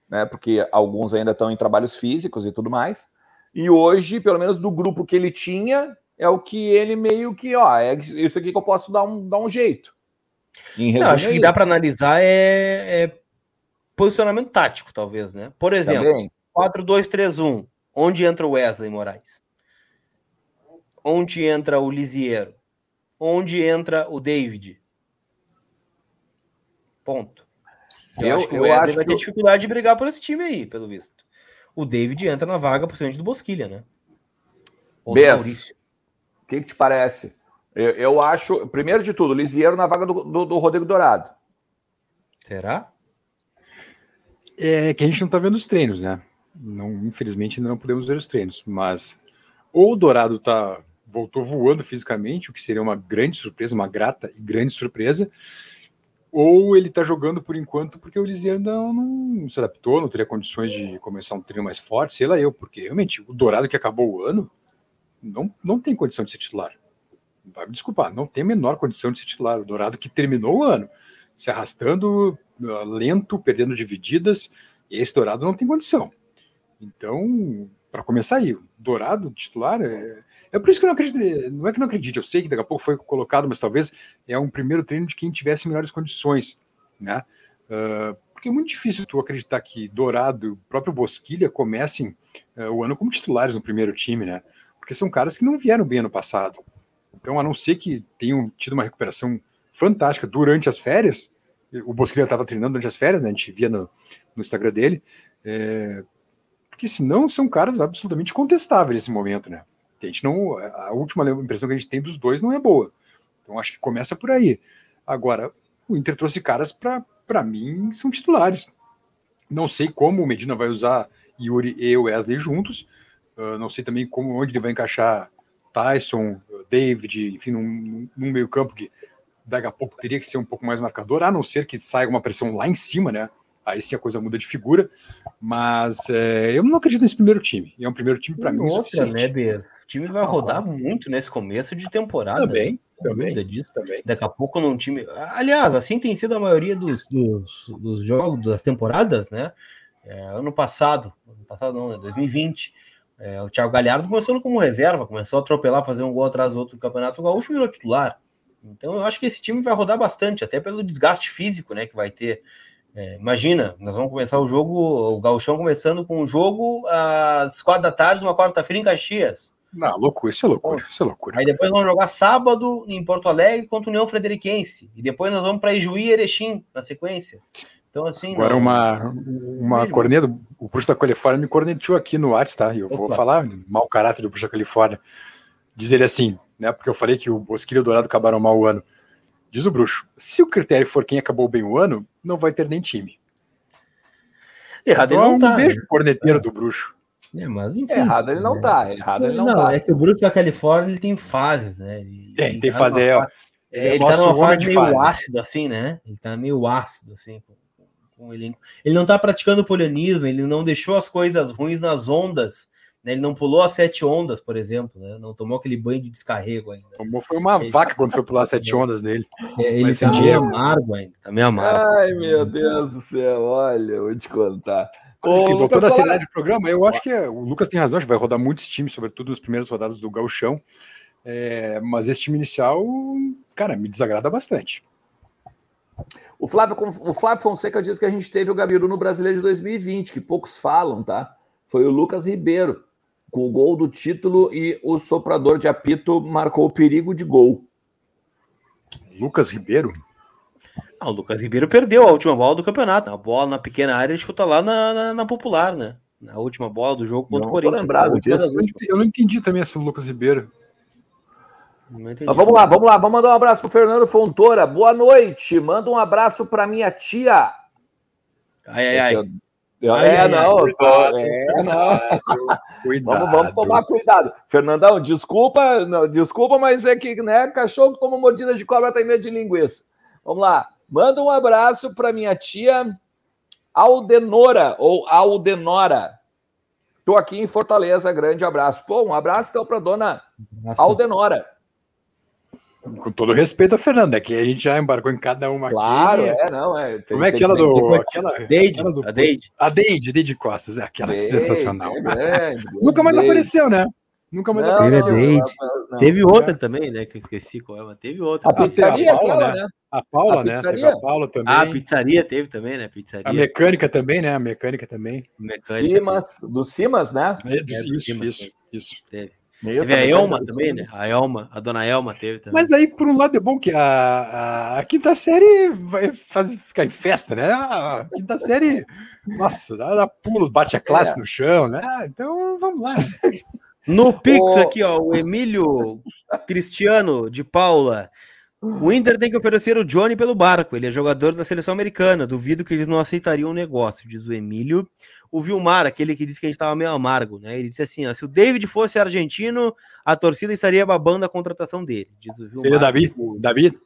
né? Porque alguns ainda estão em trabalhos físicos e tudo mais. E hoje, pelo menos do grupo que ele tinha, é o que ele meio que, ó, é isso aqui que eu posso dar um, dar um jeito. Não, acho é que dá para analisar é, é, posicionamento tático, talvez, né? Por exemplo, 4-2-3-1, onde entra o Wesley Moraes? Onde entra o Lisiero? Onde entra o David? Ponto. Eu, eu acho que o Wesley vai ter que... dificuldade de brigar por esse time aí, pelo visto. O David entra na vaga por do Bosquilha, né? Ou Maurício. O que, que, te parece? Eu, eu, acho, primeiro de tudo, Lisieiro na vaga do, do, do Rodrigo Dourado. Será? É que a gente não tá vendo os treinos, né? Não, infelizmente ainda não podemos ver os treinos, mas ou o Dourado tá voltou voando fisicamente, o que seria uma grande surpresa, uma grata e grande surpresa, ou ele tá jogando por enquanto porque o Lisieiro não, não se adaptou, não teria condições de começar um treino mais forte, sei lá eu, porque realmente o Dourado que acabou o ano não, não tem condição de ser titular. Vai me desculpar, não tem a menor condição de ser titular. O Dourado que terminou o ano se arrastando, ah, lento, perdendo divididas, e esse Dourado não tem condição. Então, para começar aí, Dourado titular é, é por isso que eu não acredito, não é que não acredite, eu sei que daqui a pouco foi colocado, mas talvez é um primeiro treino de quem tivesse melhores condições, né? Uh, porque é muito difícil tu acreditar que Dourado, o próprio Bosquilha comecem uh, o ano como titulares no primeiro time, né? Porque são caras que não vieram bem ano passado. Então, a não ser que tenham tido uma recuperação fantástica durante as férias, o Bosquilha estava treinando durante as férias, né? A gente via no, no Instagram dele, é, porque senão são caras absolutamente contestáveis nesse momento, né? A gente não, a última impressão que a gente tem dos dois não é boa. Então acho que começa por aí. Agora, o Inter trouxe caras para mim são titulares. Não sei como o Medina vai usar Yuri e Wesley juntos. Uh, não sei também como onde ele vai encaixar Tyson, David, enfim, num, num meio campo que daqui a pouco teria que ser um pouco mais marcador, a não ser que saia uma pressão lá em cima, né? Aí sim a coisa muda de figura, mas é, eu não acredito nesse primeiro time. É um primeiro time para mim outra, né, Bez? O time vai rodar muito nesse começo de temporada. Também, também. Disso. também. Daqui a pouco num time. Aliás, assim tem sido a maioria dos, dos, dos jogos, das temporadas, né? É, ano passado, ano passado não, 2020. É, o Thiago Galhardo começou como reserva, começou a atropelar, fazer um gol atrás do outro do Campeonato Gaúcho e virou titular. Então eu acho que esse time vai rodar bastante, até pelo desgaste físico né, que vai ter. É, imagina, nós vamos começar o jogo, o Gauchão começando com o jogo às quatro da tarde, numa quarta-feira em Caxias. Não, loucura, isso é loucura, isso é loucura. Aí depois vamos jogar sábado em Porto Alegre contra o União Frederiquense. E depois nós vamos para Ijuí e Erechim na sequência. Então, assim. Agora, não... uma, uma corneta, o Bruxo da Califórnia me cornetou aqui no WhatsApp, tá? E eu Opa. vou falar mau caráter do Bruxo da Califórnia. Diz ele assim, né? Porque eu falei que o Bosquilha e o Dourado acabaram mal o ano. Diz o Bruxo: se o critério for quem acabou bem o ano, não vai ter nem time. Errado então, ele não tá. Um beijo corneteiro é. do Bruxo. É, mas enfim. Errado ele não né? tá. Errado ele não, não tá. É que o Bruxo da Califórnia ele tem fases, né? Ele, tem, ele tem tá fase. É, é, ele tá numa fase meio fase. ácido, assim, né? Ele tá meio ácido, assim com o elenco. Ele não está praticando polianismo, ele não deixou as coisas ruins nas ondas. Né? Ele não pulou as sete ondas, por exemplo, né? não tomou aquele banho de descarrego ainda. Tomou foi uma ele vaca tá... quando foi pular as sete ondas dele. É, ele está meio amargo ainda, tá meio amargo. Ai, meu Deus do céu, olha, vou te contar. Enfim, voltando à seriedade do programa, eu acho que é, o Lucas tem razão, acho que vai rodar muitos times, sobretudo nas primeiras rodadas do Gauchão. É, mas esse time inicial, cara, me desagrada bastante. O Flávio, o Flávio Fonseca diz que a gente teve o Gabiru no Brasileiro de 2020, que poucos falam, tá? Foi o Lucas Ribeiro, com o gol do título e o soprador de apito marcou o perigo de gol. Lucas Ribeiro? Ah, o Lucas Ribeiro perdeu a última bola do campeonato. A bola na pequena área ele chuta lá na, na, na popular, né? Na última bola do jogo contra não o Corinthians. Lembrado disso. Eu não entendi também esse Lucas Ribeiro. Mas vamos lá, vamos lá, vamos mandar um abraço pro Fernando Fontoura. Boa noite. Manda um abraço para minha tia. Ai, ai, ai. Ai, é, ai, não, ai, tô, é, não. Cuidado. Vamos, vamos tomar cuidado. Fernandão, desculpa, não, desculpa, mas é que, né, cachorro que toma mordida de cobra tem medo de linguiça. Vamos lá. Manda um abraço para minha tia Aldenora ou Aldenora. Estou aqui em Fortaleza, grande abraço. Pô, um abraço então para dona Nossa. Aldenora. Com todo respeito a Fernanda, é que a gente já embarcou em cada uma claro, aqui. Claro, é, não, é. Tem, Como é aquela do. Aquela, Deide, aquela do, a Deide. A Deide, Deide Costas, é aquela Deide, sensacional. É, Nunca mais Deide. apareceu, né? Nunca mais não, apareceu. Deide. Não, Teve não, outra também, né? Que eu esqueci qual é, mas teve outra. A pizzaria, a Paula, aquela, né? A Paula, a né? Pizzaria. A Paula também. Ah, a pizzaria teve também, né? Pizzaria. A mecânica também, né? A mecânica também. Mecânica Simas, do Simas, né? É, do, é, do isso, Simas, isso, isso. Teve. Teve a Elma também, né? A Elma, a dona Elma teve também. Mas aí, por um lado, é bom que a, a, a quinta série vai fazer, ficar em festa, né? A quinta série, nossa, dá, pulos, bate a classe é. no chão, né? Então, vamos lá. No Pix o... aqui, ó, o Emílio Cristiano de Paula. O Inter tem que oferecer o Johnny pelo barco. Ele é jogador da seleção americana. Duvido que eles não aceitariam o negócio, diz o Emílio o Vilmar, aquele que disse que a gente estava meio amargo, né? Ele disse assim: ó, se o David fosse argentino, a torcida estaria babando a contratação dele. Diz o Vilmar. Seria Davi? Davi?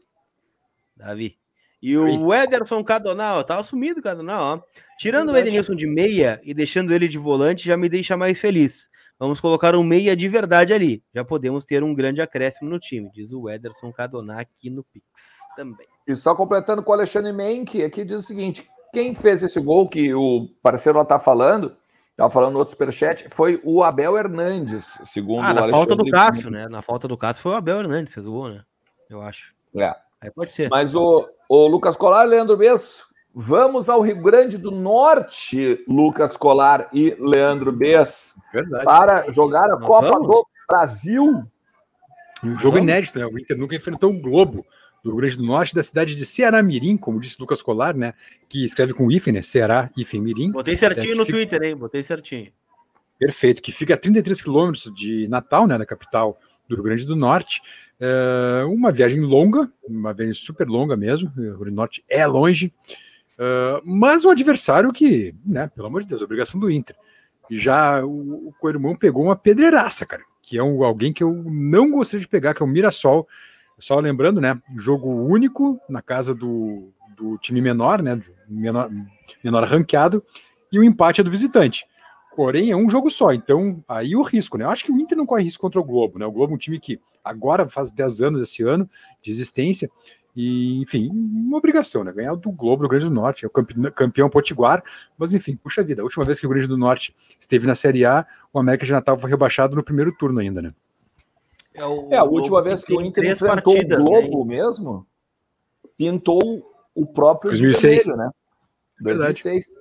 Davi. E o Ederson Cadonal, tá sumido Cadonal, ó. Tirando o Edenilson de meia e deixando ele de volante, já me deixa mais feliz. Vamos colocar um meia de verdade ali. Já podemos ter um grande acréscimo no time, diz o Ederson Cadonal aqui no Pix também. E só completando com o Alexandre Menck, aqui diz o seguinte: quem fez esse gol que o parceiro lá tá falando, estava falando no outro superchat, foi o Abel Hernandes, segundo ah, na falta do Cássio, né? Na falta do Cássio foi o Abel Hernandes que fez o gol, né? Eu acho. É. Aí pode ser. Mas o, o Lucas Colar, Leandro Bess, vamos ao Rio Grande do Norte, Lucas Colar e Leandro Bess, Verdade. para jogar a Nós Copa vamos? do Brasil. Um jogo vamos? inédito, né? O Inter nunca enfrentou o Globo do Rio Grande do Norte, da cidade de Ceará Mirim, como disse Lucas Colar, né? Que escreve com IFE, né? Ceará, IFE Mirim. Botei certinho é, no fica... Twitter, hein? Botei certinho. Perfeito, que fica a 33 quilômetros de Natal, né? Da capital do Rio Grande do Norte. É uma viagem longa, uma viagem super longa mesmo. O Rio Grande do Norte é longe, uh, mas um adversário que, né? Pelo amor de Deus, obrigação do Inter. Já o, o Coelho pegou uma pedreiraça, cara, que é um, alguém que eu não gostaria de pegar, que é o Mirassol. Só lembrando, né? Jogo único na casa do, do time menor, né? Menor, menor ranqueado, e o empate é do visitante. Porém, é um jogo só, então aí o risco, né? Eu acho que o Inter não corre risco contra o Globo, né? O Globo é um time que agora faz 10 anos esse ano de existência, e, enfim, uma obrigação, né? Ganhar do Globo do Grande do Norte, é o campeão, campeão potiguar, mas enfim, puxa vida, a última vez que o Grande do Norte esteve na Série A, o América de Natal foi rebaixado no primeiro turno ainda, né? É, o, é a última vez que, que o Inter enfrentou partidas, o Globo né? mesmo, pintou o próprio 2006, vermelho, né? 2006.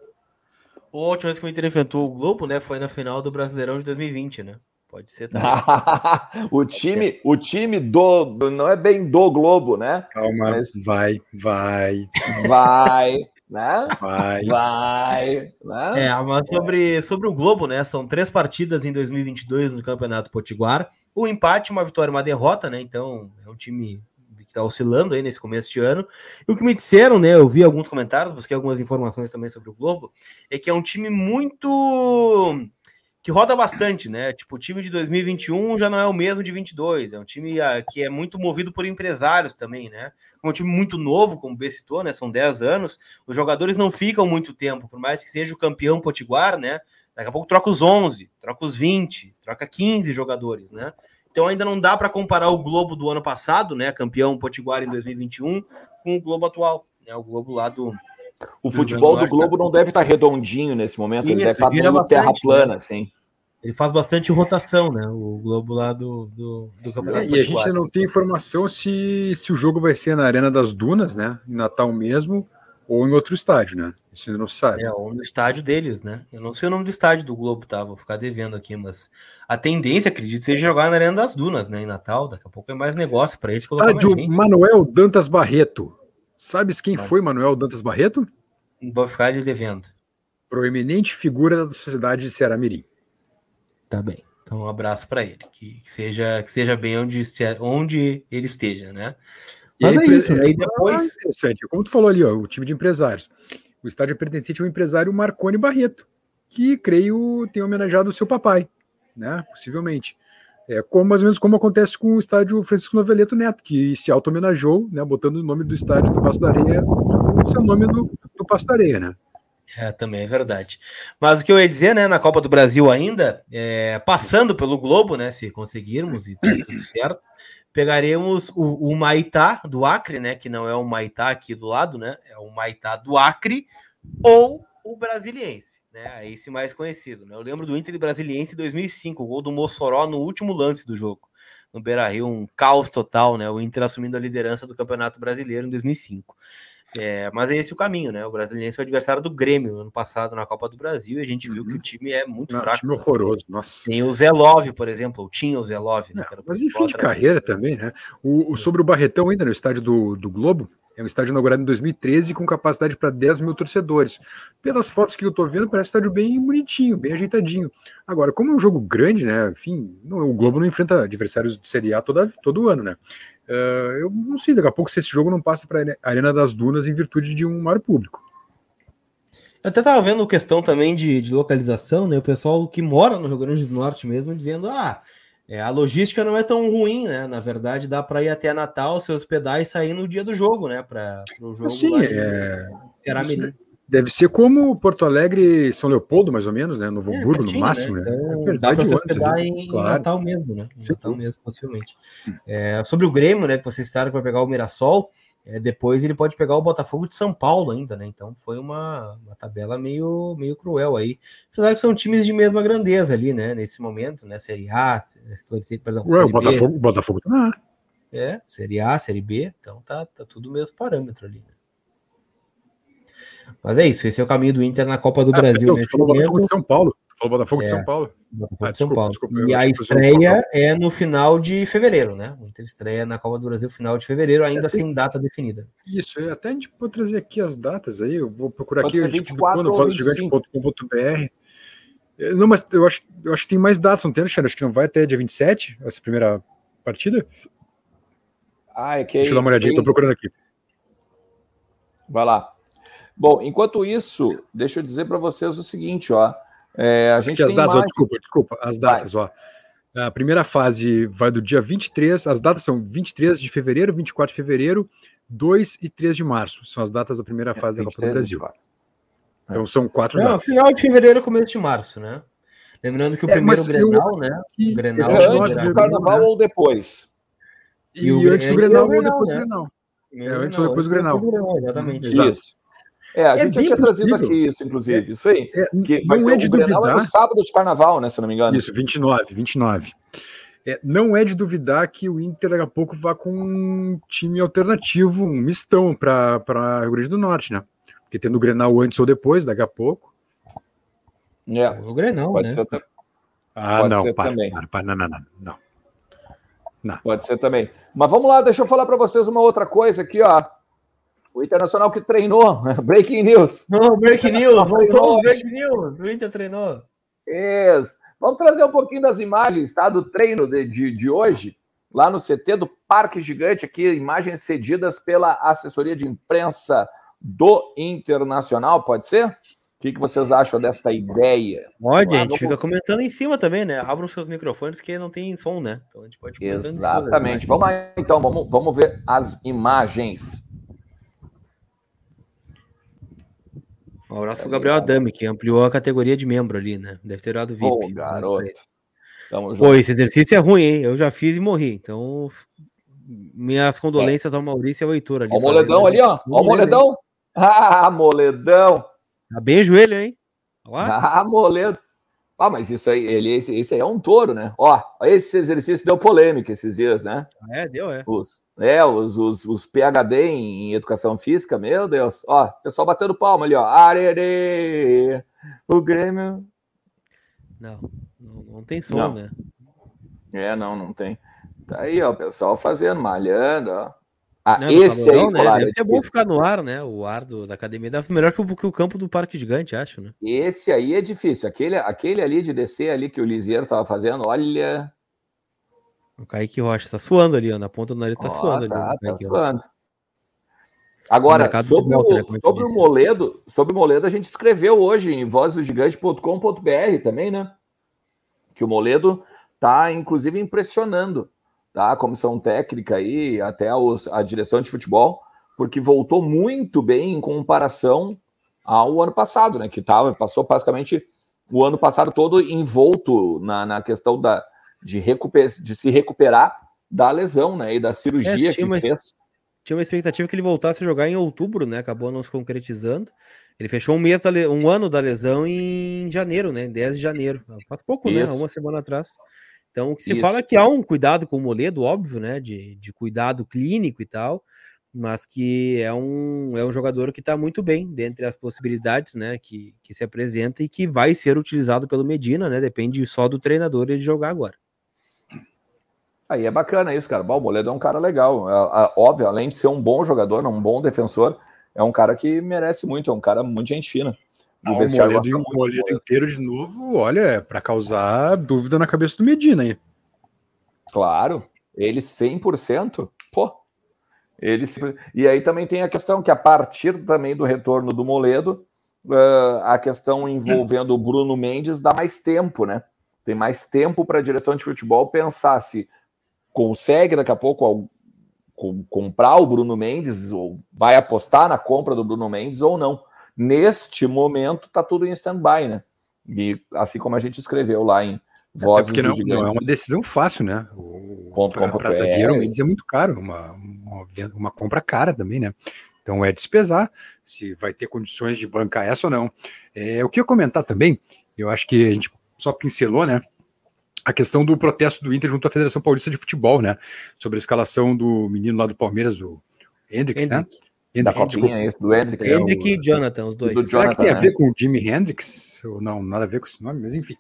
A última vez que o Inter enfrentou o Globo, né, foi na final do Brasileirão de 2020, né? Pode ser também. o time, ser. o time do, do, não é bem do Globo, né? Calma, Mas... vai, vai, vai, né? Vai, vai. Né? É, mas sobre, sobre o Globo, né? São três partidas em 2022 no Campeonato Potiguar. O empate, uma vitória, uma derrota, né? Então é um time que está oscilando aí nesse começo de ano. E o que me disseram, né? Eu vi alguns comentários, busquei algumas informações também sobre o Globo, é que é um time muito que roda bastante, né? Tipo, o time de 2021 já não é o mesmo de 22, é um time ah, que é muito movido por empresários também, né? É um time muito novo, como o B citou, né? São 10 anos, os jogadores não ficam muito tempo, por mais que seja o campeão potiguar, né? Daqui a pouco troca os 11, troca os 20, troca 15 jogadores, né? Então ainda não dá para comparar o Globo do ano passado, né, campeão Potiguar em 2021, com o Globo atual, né, o Globo lá do o futebol do Globo não deve estar redondinho nesse momento, Isso, ele deve estar numa terra plana, né? sim. Ele faz bastante rotação, né? O Globo lá do, do, do Campeonato. É, e a gente não tem informação se, se o jogo vai ser na Arena das Dunas, né? Em Natal mesmo, ou em outro estádio, né? Isso ainda não sabe. É, ou no estádio deles, né? Eu não sei o nome do estádio do Globo, tá? Vou ficar devendo aqui, mas a tendência, acredito, seja jogar na Arena das Dunas, né? Em Natal, daqui a pouco é mais negócio para eles. Estádio Manuel Dantas Barreto. Sabes quem foi Manuel Dantas Barreto? Vou ficar lhe devendo. Proeminente figura da sociedade de Ceará Mirim. Tá bem. Então, um abraço para ele. Que, seja, que seja bem onde, onde ele esteja, né? Mas é isso, aí depois. interessante, como tu falou ali, ó, o time de empresários. O estádio é pertencente ao empresário Marconi Barreto, que creio tem homenageado o seu papai, né? Possivelmente. É como, mais ou menos como acontece com o estádio Francisco Noveleto Neto, que se auto-homenageou, né, botando o nome do estádio do Passo da Areia, o seu nome do, do Passo da Areia, né? É, também é verdade. Mas o que eu ia dizer, né, na Copa do Brasil ainda, é, passando pelo Globo, né, se conseguirmos e tá tudo certo, pegaremos o, o, Maitá do Acre, né? Que não é o Maitá aqui do lado, né? É o Maitá do Acre ou o Brasiliense, né? Esse mais conhecido, né? Eu lembro do Inter Brasiliense 2005, o gol do Mossoró no último lance do jogo. No Beira-Rio, um caos total, né? O Inter assumindo a liderança do Campeonato Brasileiro em 2005. É, mas é esse o caminho, né? O Brasiliense foi adversário do Grêmio no ano passado na Copa do Brasil e a gente viu uhum. que o time é muito Não, fraco. time horroroso, nossa. Tem o Zelov, por exemplo, ou tinha o Zelov, né? mas enfim de carreira também, né? O, o, sobre o Barretão ainda no estádio do, do Globo, é um estádio inaugurado em 2013 com capacidade para 10 mil torcedores. Pelas fotos que eu estou vendo, parece um estádio bem bonitinho, bem ajeitadinho. Agora, como é um jogo grande, né? Enfim, não, o Globo não enfrenta adversários de Série A toda, todo ano, né? Uh, eu não sei, daqui a pouco se esse jogo não passa para a Arena das Dunas em virtude de um maior público. Eu até estava vendo questão também de, de, localização, né? O pessoal que mora no Rio Grande do Norte mesmo dizendo: ah, é, a logística não é tão ruim, né? Na verdade, dá para ir até Natal, se hospedar e sair no dia do jogo, né? Para o jogo. Sim, é. Em Deve ser como Porto Alegre e São Leopoldo, mais ou menos, né? Novo é, Hamburgo, no máximo, né? né? É dá para hospedar ali, em claro. Natal mesmo, né? Em Natal mesmo, possivelmente. É, sobre o Grêmio, né? Que vocês citaram que vai pegar o Mirassol, é, depois ele pode pegar o Botafogo de São Paulo ainda, né? Então foi uma, uma tabela meio, meio cruel aí. Apesar que são times de mesma grandeza ali, né? Nesse momento, né? Série A, perdão, Ué, o Botafogo, Botafogo tá É, Série A, Série B, então tá, tá tudo o mesmo parâmetro ali. Né? Mas é isso, esse é o caminho do Inter na Copa do ah, Brasil. Né? Falou Botafogo de São Paulo. Falou Botafogo é, de São Paulo. Botafogo ah, de São Paulo. Desculpa, e a estreia é no final de fevereiro, né? O Inter estreia na Copa do Brasil final de fevereiro, ainda é, sem data definida. Isso, até a gente pode trazer aqui as datas aí. Eu vou procurar Pode aqui. 24 gigante.com.br. É, não, mas eu acho, eu acho que tem mais datas, não tem, Alexandre? Acho que não vai até dia 27, essa primeira partida. Ah, é que Deixa eu dar uma olhadinha, estou procurando aqui. Vai lá. Bom, enquanto isso, deixa eu dizer para vocês o seguinte, ó. É, a gente as datas, ó, desculpa, desculpa, as datas, vai. ó. A primeira fase vai do dia 23, as datas são 23 de fevereiro, 24 de fevereiro, 2 e 3 de março. São as datas da primeira é, fase é, da Copa do Brasil. Então são quatro Não, datas. Final de fevereiro, começo de março, né? Lembrando que o é, primeiro Grenal, eu... né? O Grenal é antes do Carnaval né? ou depois? E, e o, antes do Grenal ou depois do Grenal. É, antes ou depois do Grenal. Exatamente. Isso. É, a é gente já tinha possível. trazido aqui isso, inclusive. Isso aí. É, que não é de duvidar. É no sábado de carnaval, né? Se eu não me engano. Isso, 29, 29. É, não é de duvidar que o Inter daqui a pouco vá com um time alternativo, um mistão para Rio Grande do Norte, né? Porque tendo o Grenal antes ou depois, daqui a pouco. É. O Grenal, Pode né? Ser ah, Pode não, para, também. Para, para, não, não, não, não. Não. Pode ser também. Mas vamos lá, deixa eu falar para vocês uma outra coisa aqui, ó. O Internacional que treinou, breaking news. Não, breaking news, voltou o breaking news. O Inter treinou. Isso. Vamos trazer um pouquinho das imagens, tá? Do treino de, de, de hoje, lá no CT do Parque Gigante, aqui, imagens cedidas pela assessoria de imprensa do Internacional, pode ser? O que, que vocês acham desta ideia? Pode, a gente fica comentando em cima também, né? Abram seus microfones que não tem som, né? Então a gente pode Exatamente. Vamos lá, então, vamos, vamos ver as imagens. Um abraço pro Gabriel Adame, que ampliou a categoria de membro ali, né? Deve ter dado VIP. Ô, garoto. Pô, esse exercício é ruim, hein? Eu já fiz e morri. Então, minhas condolências é. ao Maurício e ao Heitor ali. Ó o moledão ali, ó. Ó o moledão. Ah, moledão. Tá bem joelho, hein? Ah, moledo. Ah, mas isso aí, ele, esse, aí é um touro, né? Ó, esse exercício deu polêmica esses dias, né? É, deu, é. Os, é, os, os, os PHD em, em educação física, meu Deus. Ó, pessoal batendo palma ali, ó. Arerê! O Grêmio. Não, não, não tem som, não. né? É, não, não tem. Tá aí, ó, o pessoal fazendo, malhando, ó. Ah, não, esse aí, né? é bom ficar no ar, né? O ar do, da academia deve melhor que o, que o campo do Parque Gigante, acho, né? Esse aí é difícil. Aquele, aquele ali de descer ali que o Lisieiro tava fazendo, olha. O Kaique Rocha tá suando ali, ó, na ponta do nariz tá oh, suando tá, ali. Tá suando. Agora, sobre, volta, o, né, sobre o Moledo, sobre o Moledo, a gente escreveu hoje em vozdogigante.com.br também, né? Que o Moledo tá, inclusive, impressionando tá? A comissão técnica aí, até os, a direção de futebol, porque voltou muito bem em comparação ao ano passado, né? Que tava, passou basicamente o ano passado todo envolto na, na questão da, de, recuper, de se recuperar da lesão, né? E da cirurgia é, que uma, fez. Tinha uma expectativa que ele voltasse a jogar em outubro, né? Acabou não se concretizando. Ele fechou um mês, da, um ano da lesão em janeiro, né? 10 de janeiro. Faz pouco, né? Isso. né? Uma semana atrás. Então, o que se Isso. fala é que há um cuidado com o Moledo, óbvio, né? De, de cuidado clínico e tal, mas que é um, é um jogador que está muito bem dentre as possibilidades, né? Que, que se apresenta e que vai ser utilizado pelo Medina, né? Depende só do treinador ele jogar agora. Aí é bacana isso, cara. O Moledo é um cara legal. É, é, óbvio, além de ser um bom jogador, um bom defensor, é um cara que merece muito, é um cara muito gente fina. Ah, o Moledo, o Moledo inteiro de novo, olha, é para causar dúvida na cabeça do Medina aí. Claro, ele 100%, pô. Ele E aí também tem a questão que a partir também do retorno do Moledo, uh, a questão envolvendo o Bruno Mendes dá mais tempo, né? Tem mais tempo para a direção de futebol pensar se consegue daqui a pouco comprar o Bruno Mendes ou vai apostar na compra do Bruno Mendes ou não. Neste momento, está tudo em stand-by, né? E assim como a gente escreveu lá em Vozes é, porque não, não, é uma decisão fácil, né? Para zagueiro, o Mendes é muito caro, uma, uma, uma, compra cara também, né? Então é despesar se vai ter condições de bancar essa ou não. É, o que eu comentar também, eu acho que a gente só pincelou, né? A questão do protesto do Inter junto à Federação Paulista de Futebol, né? Sobre a escalação do menino lá do Palmeiras, o Hendrix, né? Da copinha, esse do Hendrick. É Hendrick é o, e Jonathan, os dois. Será Jonathan, que tem a né? ver com o Jimi Hendrix? Ou não, nada a ver com esse nome, mas enfim.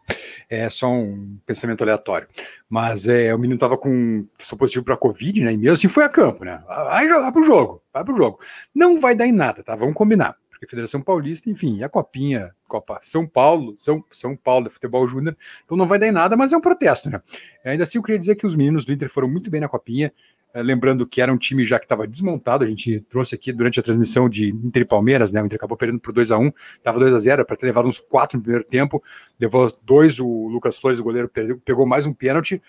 É só um pensamento aleatório. Mas é, o menino tava com sou positivo para Covid, né? E mesmo assim foi a campo, né? Vai jogar pro jogo, vai pro jogo. Não vai dar em nada, tá? Vamos combinar. Porque a Federação Paulista, enfim, a copinha, Copa São Paulo, São, São Paulo, Futebol Júnior, então não vai dar em nada, mas é um protesto, né? Ainda assim, eu queria dizer que os meninos do Inter foram muito bem na copinha, É, lembrando que era um time já que estava desmontado, a gente trouxe aqui durante a transmissão de Inter e Palmeiras, né? O Inter acabou perdendo por 2 a 1 estava 2 a 0 para ter levado uns quatro no primeiro tempo, levou dois, o Lucas Flores, o goleiro, perdeu, pegou mais um pênalti.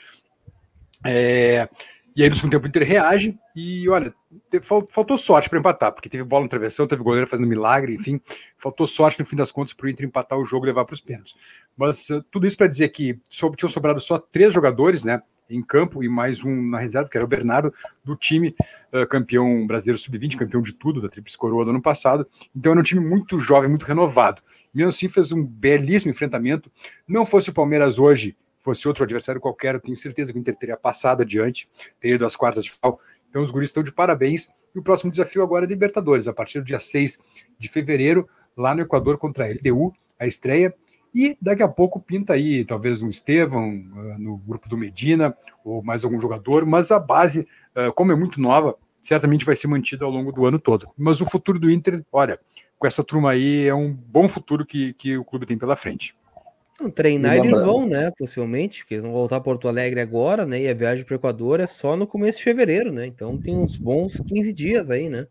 É, e aí no segundo tempo o Inter reage e olha, faltou sorte para empatar, porque teve bola no travessão, teve goleiro fazendo milagre, enfim, faltou sorte no fim das contas para o Inter empatar o jogo e levar para os pênaltis. Mas uh, tudo isso para dizer que tinham sobrado só três jogadores, né? Em campo e mais um na reserva, que era o Bernardo, do time uh, campeão brasileiro sub-20, campeão de tudo da Tríplice Coroa do ano passado. Então era um time muito jovem, muito renovado. Mesmo assim, fez um belíssimo enfrentamento. Não fosse o Palmeiras hoje, fosse outro adversário qualquer, eu tenho certeza que o Inter teria passado adiante, teria ido às quartas de final. Então os guris estão de parabéns. E o próximo desafio agora é Libertadores, a partir do dia 6 de fevereiro, lá no Equador contra a LDU, a estreia. E daqui a pouco pinta aí, talvez um Estevão uh, no grupo do Medina, ou mais algum jogador, mas a base, uh, como é muito nova, certamente vai ser mantida ao longo do ano todo. Mas o futuro do Inter, olha, com essa turma aí, é um bom futuro que, que o clube tem pela frente. Não, treinar eles vão, né? Possivelmente, porque eles vão voltar a Porto Alegre agora, né? E a viagem para o Equador é só no começo de fevereiro, né? Então tem uns bons 15 dias aí, né?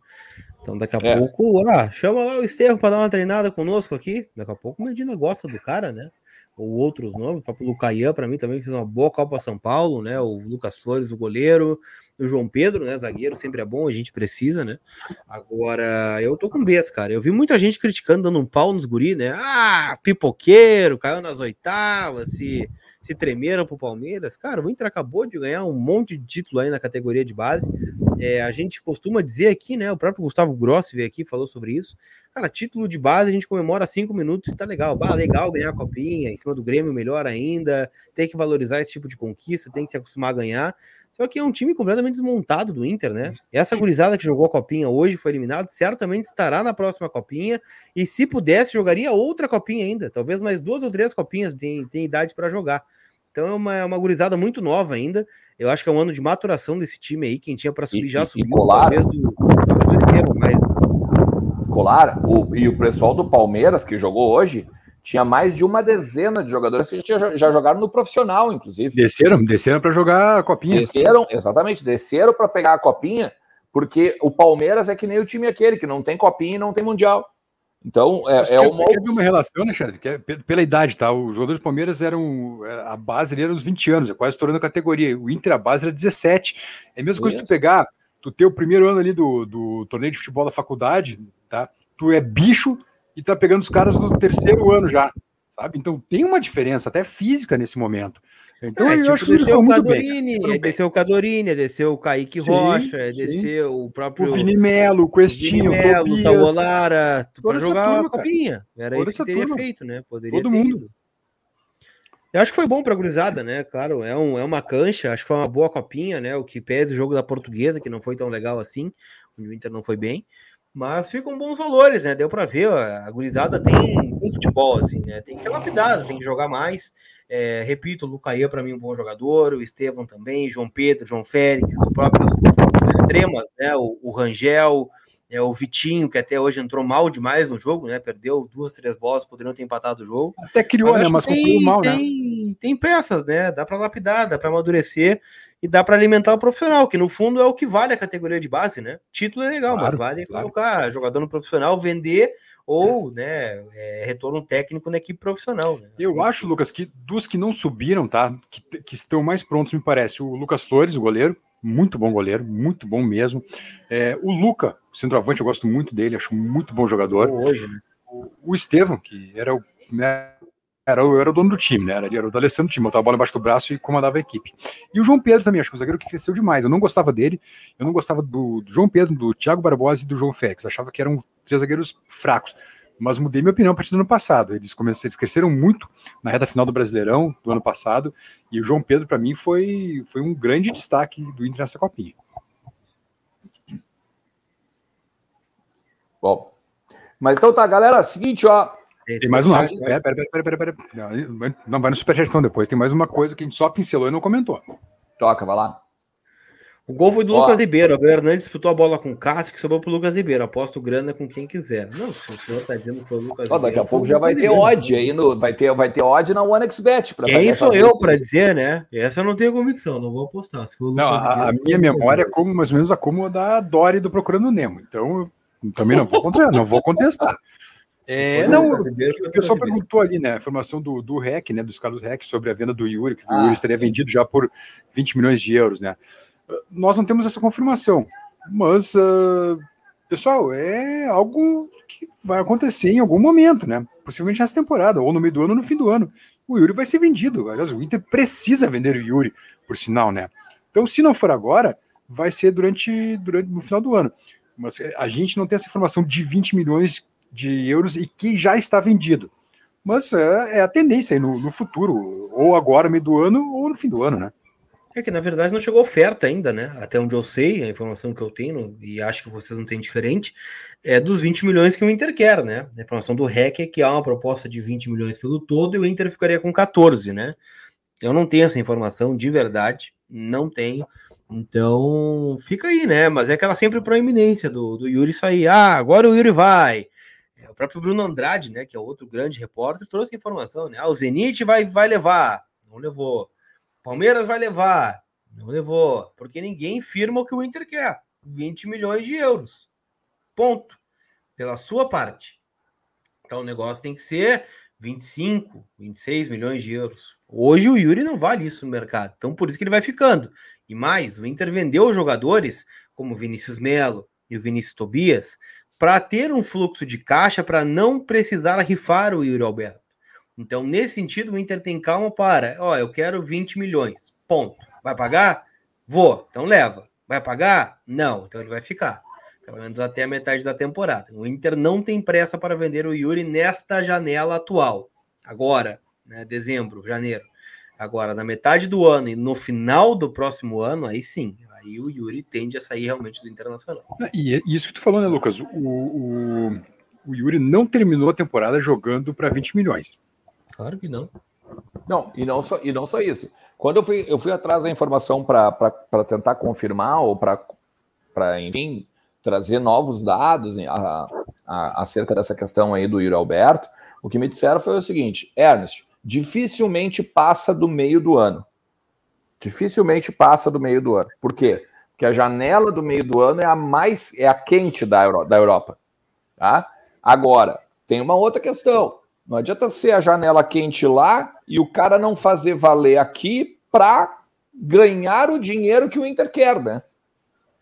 Então daqui a é. pouco, ah, chama lá o Estevam para dar uma treinada conosco aqui. Daqui a pouco o Medina gosta do cara, né? Ou outros nomes, o próprio Lucaian, para mim também fez uma boa Copa São Paulo, né? O Lucas Flores, o goleiro, o João Pedro, né? Zagueiro sempre é bom, a gente precisa, né? Agora, eu tô com besta, cara. Eu vi muita gente criticando, dando um pau nos guri, né? Ah, pipoqueiro, caiu nas oitavas, se se tremeram pro Palmeiras. Cara, o Inter acabou de ganhar um monte de título aí na categoria de base. É, a gente costuma dizer aqui, né? O próprio Gustavo Grossi veio aqui falou sobre isso. Cara, título de base a gente comemora cinco minutos e tá legal. Bah, legal ganhar a copinha, em cima do Grêmio melhor ainda. Tem que valorizar esse tipo de conquista, tem que se acostumar a ganhar. Só que é um time completamente desmontado do Inter, né? Essa gurizada que jogou a copinha hoje foi eliminado, certamente estará na próxima copinha. E se pudesse, jogaria outra copinha ainda. Talvez mais duas ou três copinhas tem, tem idade para jogar. Então é uma, é uma gurizada muito nova ainda. Eu acho que é um ano de maturação desse time aí. Quem tinha para subir e, já subiu. E colar, talvez o, talvez o esquema, mas... Colar, o, e o pessoal do Palmeiras que jogou hoje tinha mais de uma dezena de jogadores que já, já jogaram no profissional, inclusive. Desceram, desceram para jogar a copinha. Desceram, exatamente, desceram para pegar a copinha, porque o Palmeiras é que nem o time aquele, que não tem copinha e não tem mundial. Então, é, é uma. Teve uma relação, né? Que é pela idade, tá? Os jogadores do Palmeiras eram. A base ali era uns 20 anos, é quase estourando a categoria. O Inter, a base era 17. É a mesma coisa que tu pegar, tu ter o primeiro ano ali do, do torneio de futebol da faculdade, tá? Tu é bicho e tá pegando os caras no terceiro ano já, sabe? Então tem uma diferença, até física, nesse momento. Então é, eu tipo, acho que desceu o Cadorini, bem. desceu o Cadorini, desceu o Kaique sim, Rocha, desceu o próprio. O Vini Melo, o Questinho, o Melo, o Tawolara, para jogar turma, a copinha. Era Toda isso que teria turma. feito, né? Poderia Todo mundo. Ido. Eu acho que foi bom para a gurizada, né? Claro, é, um, é uma cancha, acho que foi uma boa copinha, né? O que pesa o jogo da portuguesa, que não foi tão legal assim, onde o Inter não foi bem. Mas ficam bons valores, né? Deu para ver, a gurizada tem, tem futebol, assim, né? Tem que ser lapidado, tem que jogar mais. É, repito, o Lucaia para mim um bom jogador, o Estevão também, João Pedro, João Félix, o próprio os extremas, né? O, o Rangel, é, o Vitinho, que até hoje entrou mal demais no jogo, né? Perdeu duas, três bolas, poderiam ter empatado o jogo. Até criou, mas né? Mas tem, mal, né? Tem, Tem peças, né? Dá para lapidar, dá para amadurecer e dá para alimentar o profissional, que no fundo é o que vale a categoria de base, né? Título é legal, claro, mas vale claro. colocar jogador no profissional, vender ou né, é, retorno técnico na equipe profissional. Né? Assim, Eu acho, Lucas, que dos que não subiram, tá? Que, que estão mais prontos, me parece, o Lucas Flores, o goleiro, muito bom goleiro, muito bom mesmo. É, o Luca, centroavante, eu gosto muito dele, acho muito bom jogador. Hoje, né? O, o Estevam, que era o. Né, era, o, era o dono do time, né? Era, era o Alessandro do time, botava a bola embaixo do braço e comandava a equipe. E o João Pedro também, acho que o zagueiro que cresceu demais. Eu não gostava dele, eu não gostava do, do João Pedro, do Thiago Barbosa e do João Félix. Achava que eram três zagueiros fracos. Mas mudei minha opinião a partir do ano passado. Eles começaram, eles cresceram muito na reta final do Brasileirão do ano passado. E o João Pedro, para mim, foi, foi um grande destaque do Inter nessa copinha. Bom, mas então tá, galera, seguinte, ó, tem mais um rápido. Pera, pera, pera, pera, pera, Não, vai no superchat depois. Tem mais uma coisa que a gente só pincelou e não comentou. Toca, vai lá. O gol foi do Ó, Lucas Ribeiro. O Hernandes disputou a bola com o Cássio, que sobrou pro Lucas Ribeiro. Aposto grana com quem quiser. Não, se o senhor tá dizendo que foi o Lucas Ó, Ribeiro. Daqui a pouco já vai ter odd aí no. Vai ter, vai ter odd na OneXBet. Quem sou eu para dizer, né? Essa eu não tenho convicção, não vou apostar. Se for não, a, a minha memória é como mais ou menos a como da Dory do Procurando Nemo. Então, também não vou contra, não vou contestar. É, não, o pessoal perguntou ali, né, a informação do, do REC, né, dos Carlos REC, sobre a venda do Yuri, que o ah, Yuri estaria sim. vendido já por 20 milhões de euros, né? Nós não temos essa confirmação, mas, uh, pessoal, é algo que vai acontecer em algum momento, né? Possivelmente nessa temporada, ou no meio do ano ou no fim do ano. O Yuri vai ser vendido. Aliás, o Inter precisa vender o Yuri, por sinal, né? Então, se não for agora, vai ser durante, durante no final do ano. Mas a gente não tem essa informação de 20 milhões de euros e que já está vendido. Mas é, é a tendência aí no, no, futuro, ou agora, meio do ano, ou no fim do ano, né? É que na verdade não chegou oferta ainda, né? Até onde eu sei, a informação que eu tenho, e acho que vocês não têm diferente, é dos 20 milhões que o Inter quer, né? A informação do REC é que há uma proposta de 20 milhões pelo todo e o Inter ficaria com 14, né? Eu não tenho essa informação de verdade, não tenho. Então fica aí, né? Mas é aquela sempre proeminência do, do Yuri sair. Ah, agora o Yuri vai. Próprio Bruno Andrade, né, que é outro grande repórter, trouxe a informação, né? Ah, o Zenit vai, vai levar, não levou. Palmeiras vai levar, não levou, porque ninguém firma o que o Inter quer, 20 milhões de euros. Ponto. Pela sua parte. Então o negócio tem que ser 25, 26 milhões de euros. Hoje o Yuri não vale isso no mercado, então por isso que ele vai ficando. E mais, o Inter vendeu jogadores como Vinícius Melo e o Vinícius Tobias para ter um fluxo de caixa para não precisar rifar o Yuri Alberto. Então, nesse sentido, o Inter tem calma para, ó, eu quero 20 milhões. Ponto. Vai pagar? Vou. Então leva. Vai pagar? Não. Então ele vai ficar. Pelo menos até a metade da temporada. O Inter não tem pressa para vender o Yuri nesta janela atual. Agora, né, dezembro, janeiro. Agora, na metade do ano e no final do próximo ano, aí sim, Aí o Yuri tende a sair realmente do Internacional. E é isso que tu falou, né, Lucas? O, o, o Yuri não terminou a temporada jogando para 20 milhões. Claro que não. Não, e não só, e não só isso. Quando eu fui, eu fui atrás da informação para tentar confirmar ou para, enfim, trazer novos dados a, a, acerca dessa questão aí do Yuri Alberto, o que me disseram foi o seguinte: Ernest, dificilmente passa do meio do ano dificilmente passa do meio do ano. Por quê? Porque a janela do meio do ano é a mais é a quente da, Euro, da Europa. Tá? Agora, tem uma outra questão. Não adianta ser a janela quente lá e o cara não fazer valer aqui para ganhar o dinheiro que o Inter quer, né?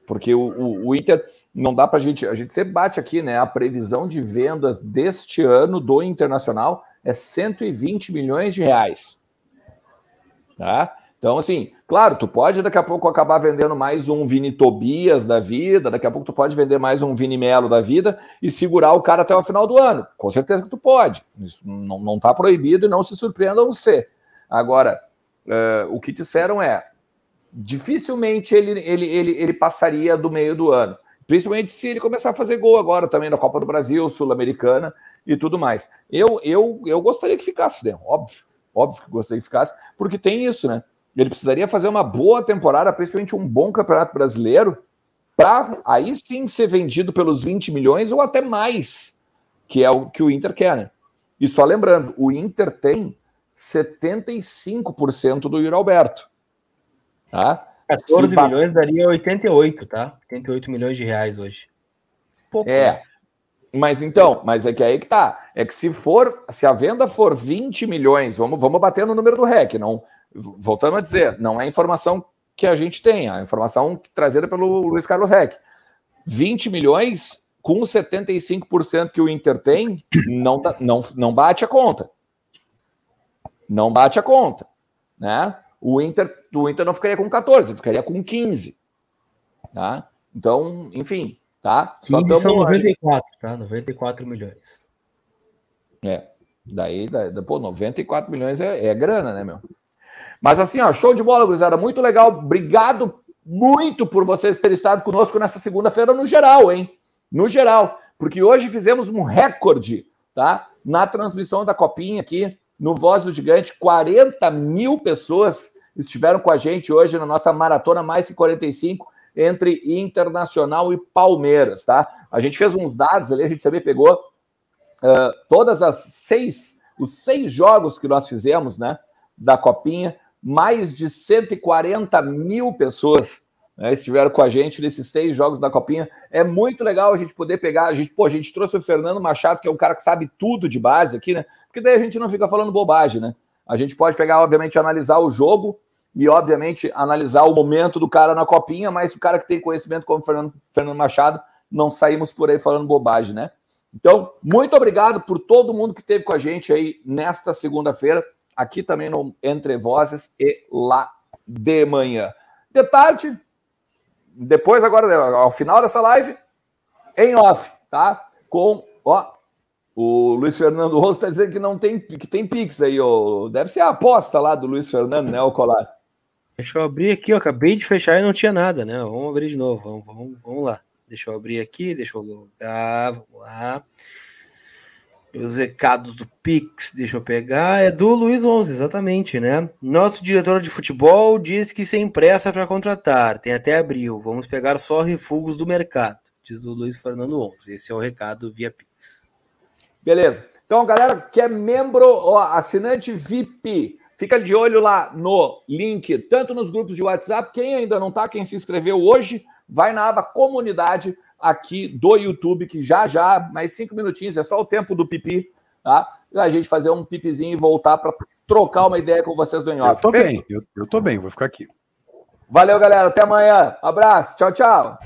Porque o, o, o Inter não dá para a gente. A gente sempre bate aqui, né? A previsão de vendas deste ano do Internacional é 120 milhões de reais. Tá? Então, assim, claro, tu pode daqui a pouco acabar vendendo mais um Vini Tobias da vida, daqui a pouco tu pode vender mais um Vini Melo da vida e segurar o cara até o final do ano. Com certeza que tu pode. Isso não está proibido e não se surpreenda você. Agora, uh, o que disseram é, dificilmente ele, ele, ele, ele passaria do meio do ano. Principalmente se ele começar a fazer gol agora também na Copa do Brasil, Sul-Americana e tudo mais. Eu, eu, eu gostaria que ficasse, né? Óbvio, óbvio que gostaria que ficasse, porque tem isso, né? Ele precisaria fazer uma boa temporada, principalmente um bom campeonato brasileiro, para aí sim ser vendido pelos 20 milhões ou até mais, que é o que o Inter quer, né? E só lembrando, o Inter tem 75% do Yuri Alberto. Tá? 14 se milhões daria 88, tá? 88 milhões de reais hoje. Pouco, é. Né? Mas então, mas é que aí que tá. É que se for, se a venda for 20 milhões, vamos, vamos bater no número do REC, não, voltando a dizer, não é informação que a gente tem, a informação trazida pelo Luiz Carlos Reck. 20 milhões com 75% que o Inter tem, não, não, não bate a conta. Não bate a conta. Né? O, Inter, o Inter não ficaria com 14, ficaria com 15. Tá? Então, enfim, tá? Só 15 são 94, tá? 94 milhões. É. Daí, daí pô, 94 milhões é, é grana, né, meu? Mas assim, ó, show de bola, gurizada. Muito legal. Obrigado muito por vocês terem estado conosco nessa segunda-feira no geral, hein? No geral. Porque hoje fizemos um recorde, tá? Na transmissão da Copinha aqui, no Voz do Gigante. 40 mil pessoas estiveram com a gente hoje na nossa maratona mais que 45. entre Internacional e Palmeiras, tá? A gente fez uns dados ali, a gente também pegou uh, todas as seis, os seis jogos que nós fizemos, né, da Copinha, mais de 140 mil pessoas né, estiveram com a gente nesses seis jogos da Copinha. É muito legal a gente poder pegar. A gente, pô, a gente trouxe o Fernando Machado, que é um cara que sabe tudo de base aqui, né? Porque daí a gente não fica falando bobagem, né? A gente pode pegar, obviamente, analisar o jogo e, obviamente, analisar o momento do cara na Copinha, mas o cara que tem conhecimento como Fernando, Fernando Machado, não saímos por aí falando bobagem, né? Então, muito obrigado por todo mundo que esteve com a gente aí nesta segunda-feira, aqui também no Entre Vozes e lá de manhã. De tarde, depois, agora, ao final dessa live, em off, tá? Com, ó, o Luiz Fernando Rosso está dizendo que não tem, que tem Pix aí, ó. Deve ser a aposta lá do Luiz Fernando, né, o colar. Deixa eu abrir aqui, ó. Acabei de fechar e não tinha nada, né? Vamos abrir de novo. Vamos, vamos, vamos lá. Deixa eu abrir aqui, deixa eu logar. Vamos lá. Os recados do Pix, deixa eu pegar. É do Luiz 11, exatamente, né? Nosso diretor de futebol diz que sem pressa para contratar, tem até abril. Vamos pegar só refugos do mercado, diz o Luiz Fernando 11. Esse é o recado via Pix. Beleza. Então, galera que é membro, ó, assinante VIP, fica de olho lá no link, tanto nos grupos de WhatsApp. Quem ainda não tá, quem se inscreveu hoje, vai na aba comunidade aqui do YouTube, que já já, mais cinco minutinhos, é só o tempo do pipi, tá? A gente fazer um pipizinho e voltar para trocar uma ideia com vocês do Enhoff. Eu tô Feito? bem, eu, eu tô bem, vou ficar aqui. Valeu, galera. Até amanhã. Abraço. Tchau, tchau.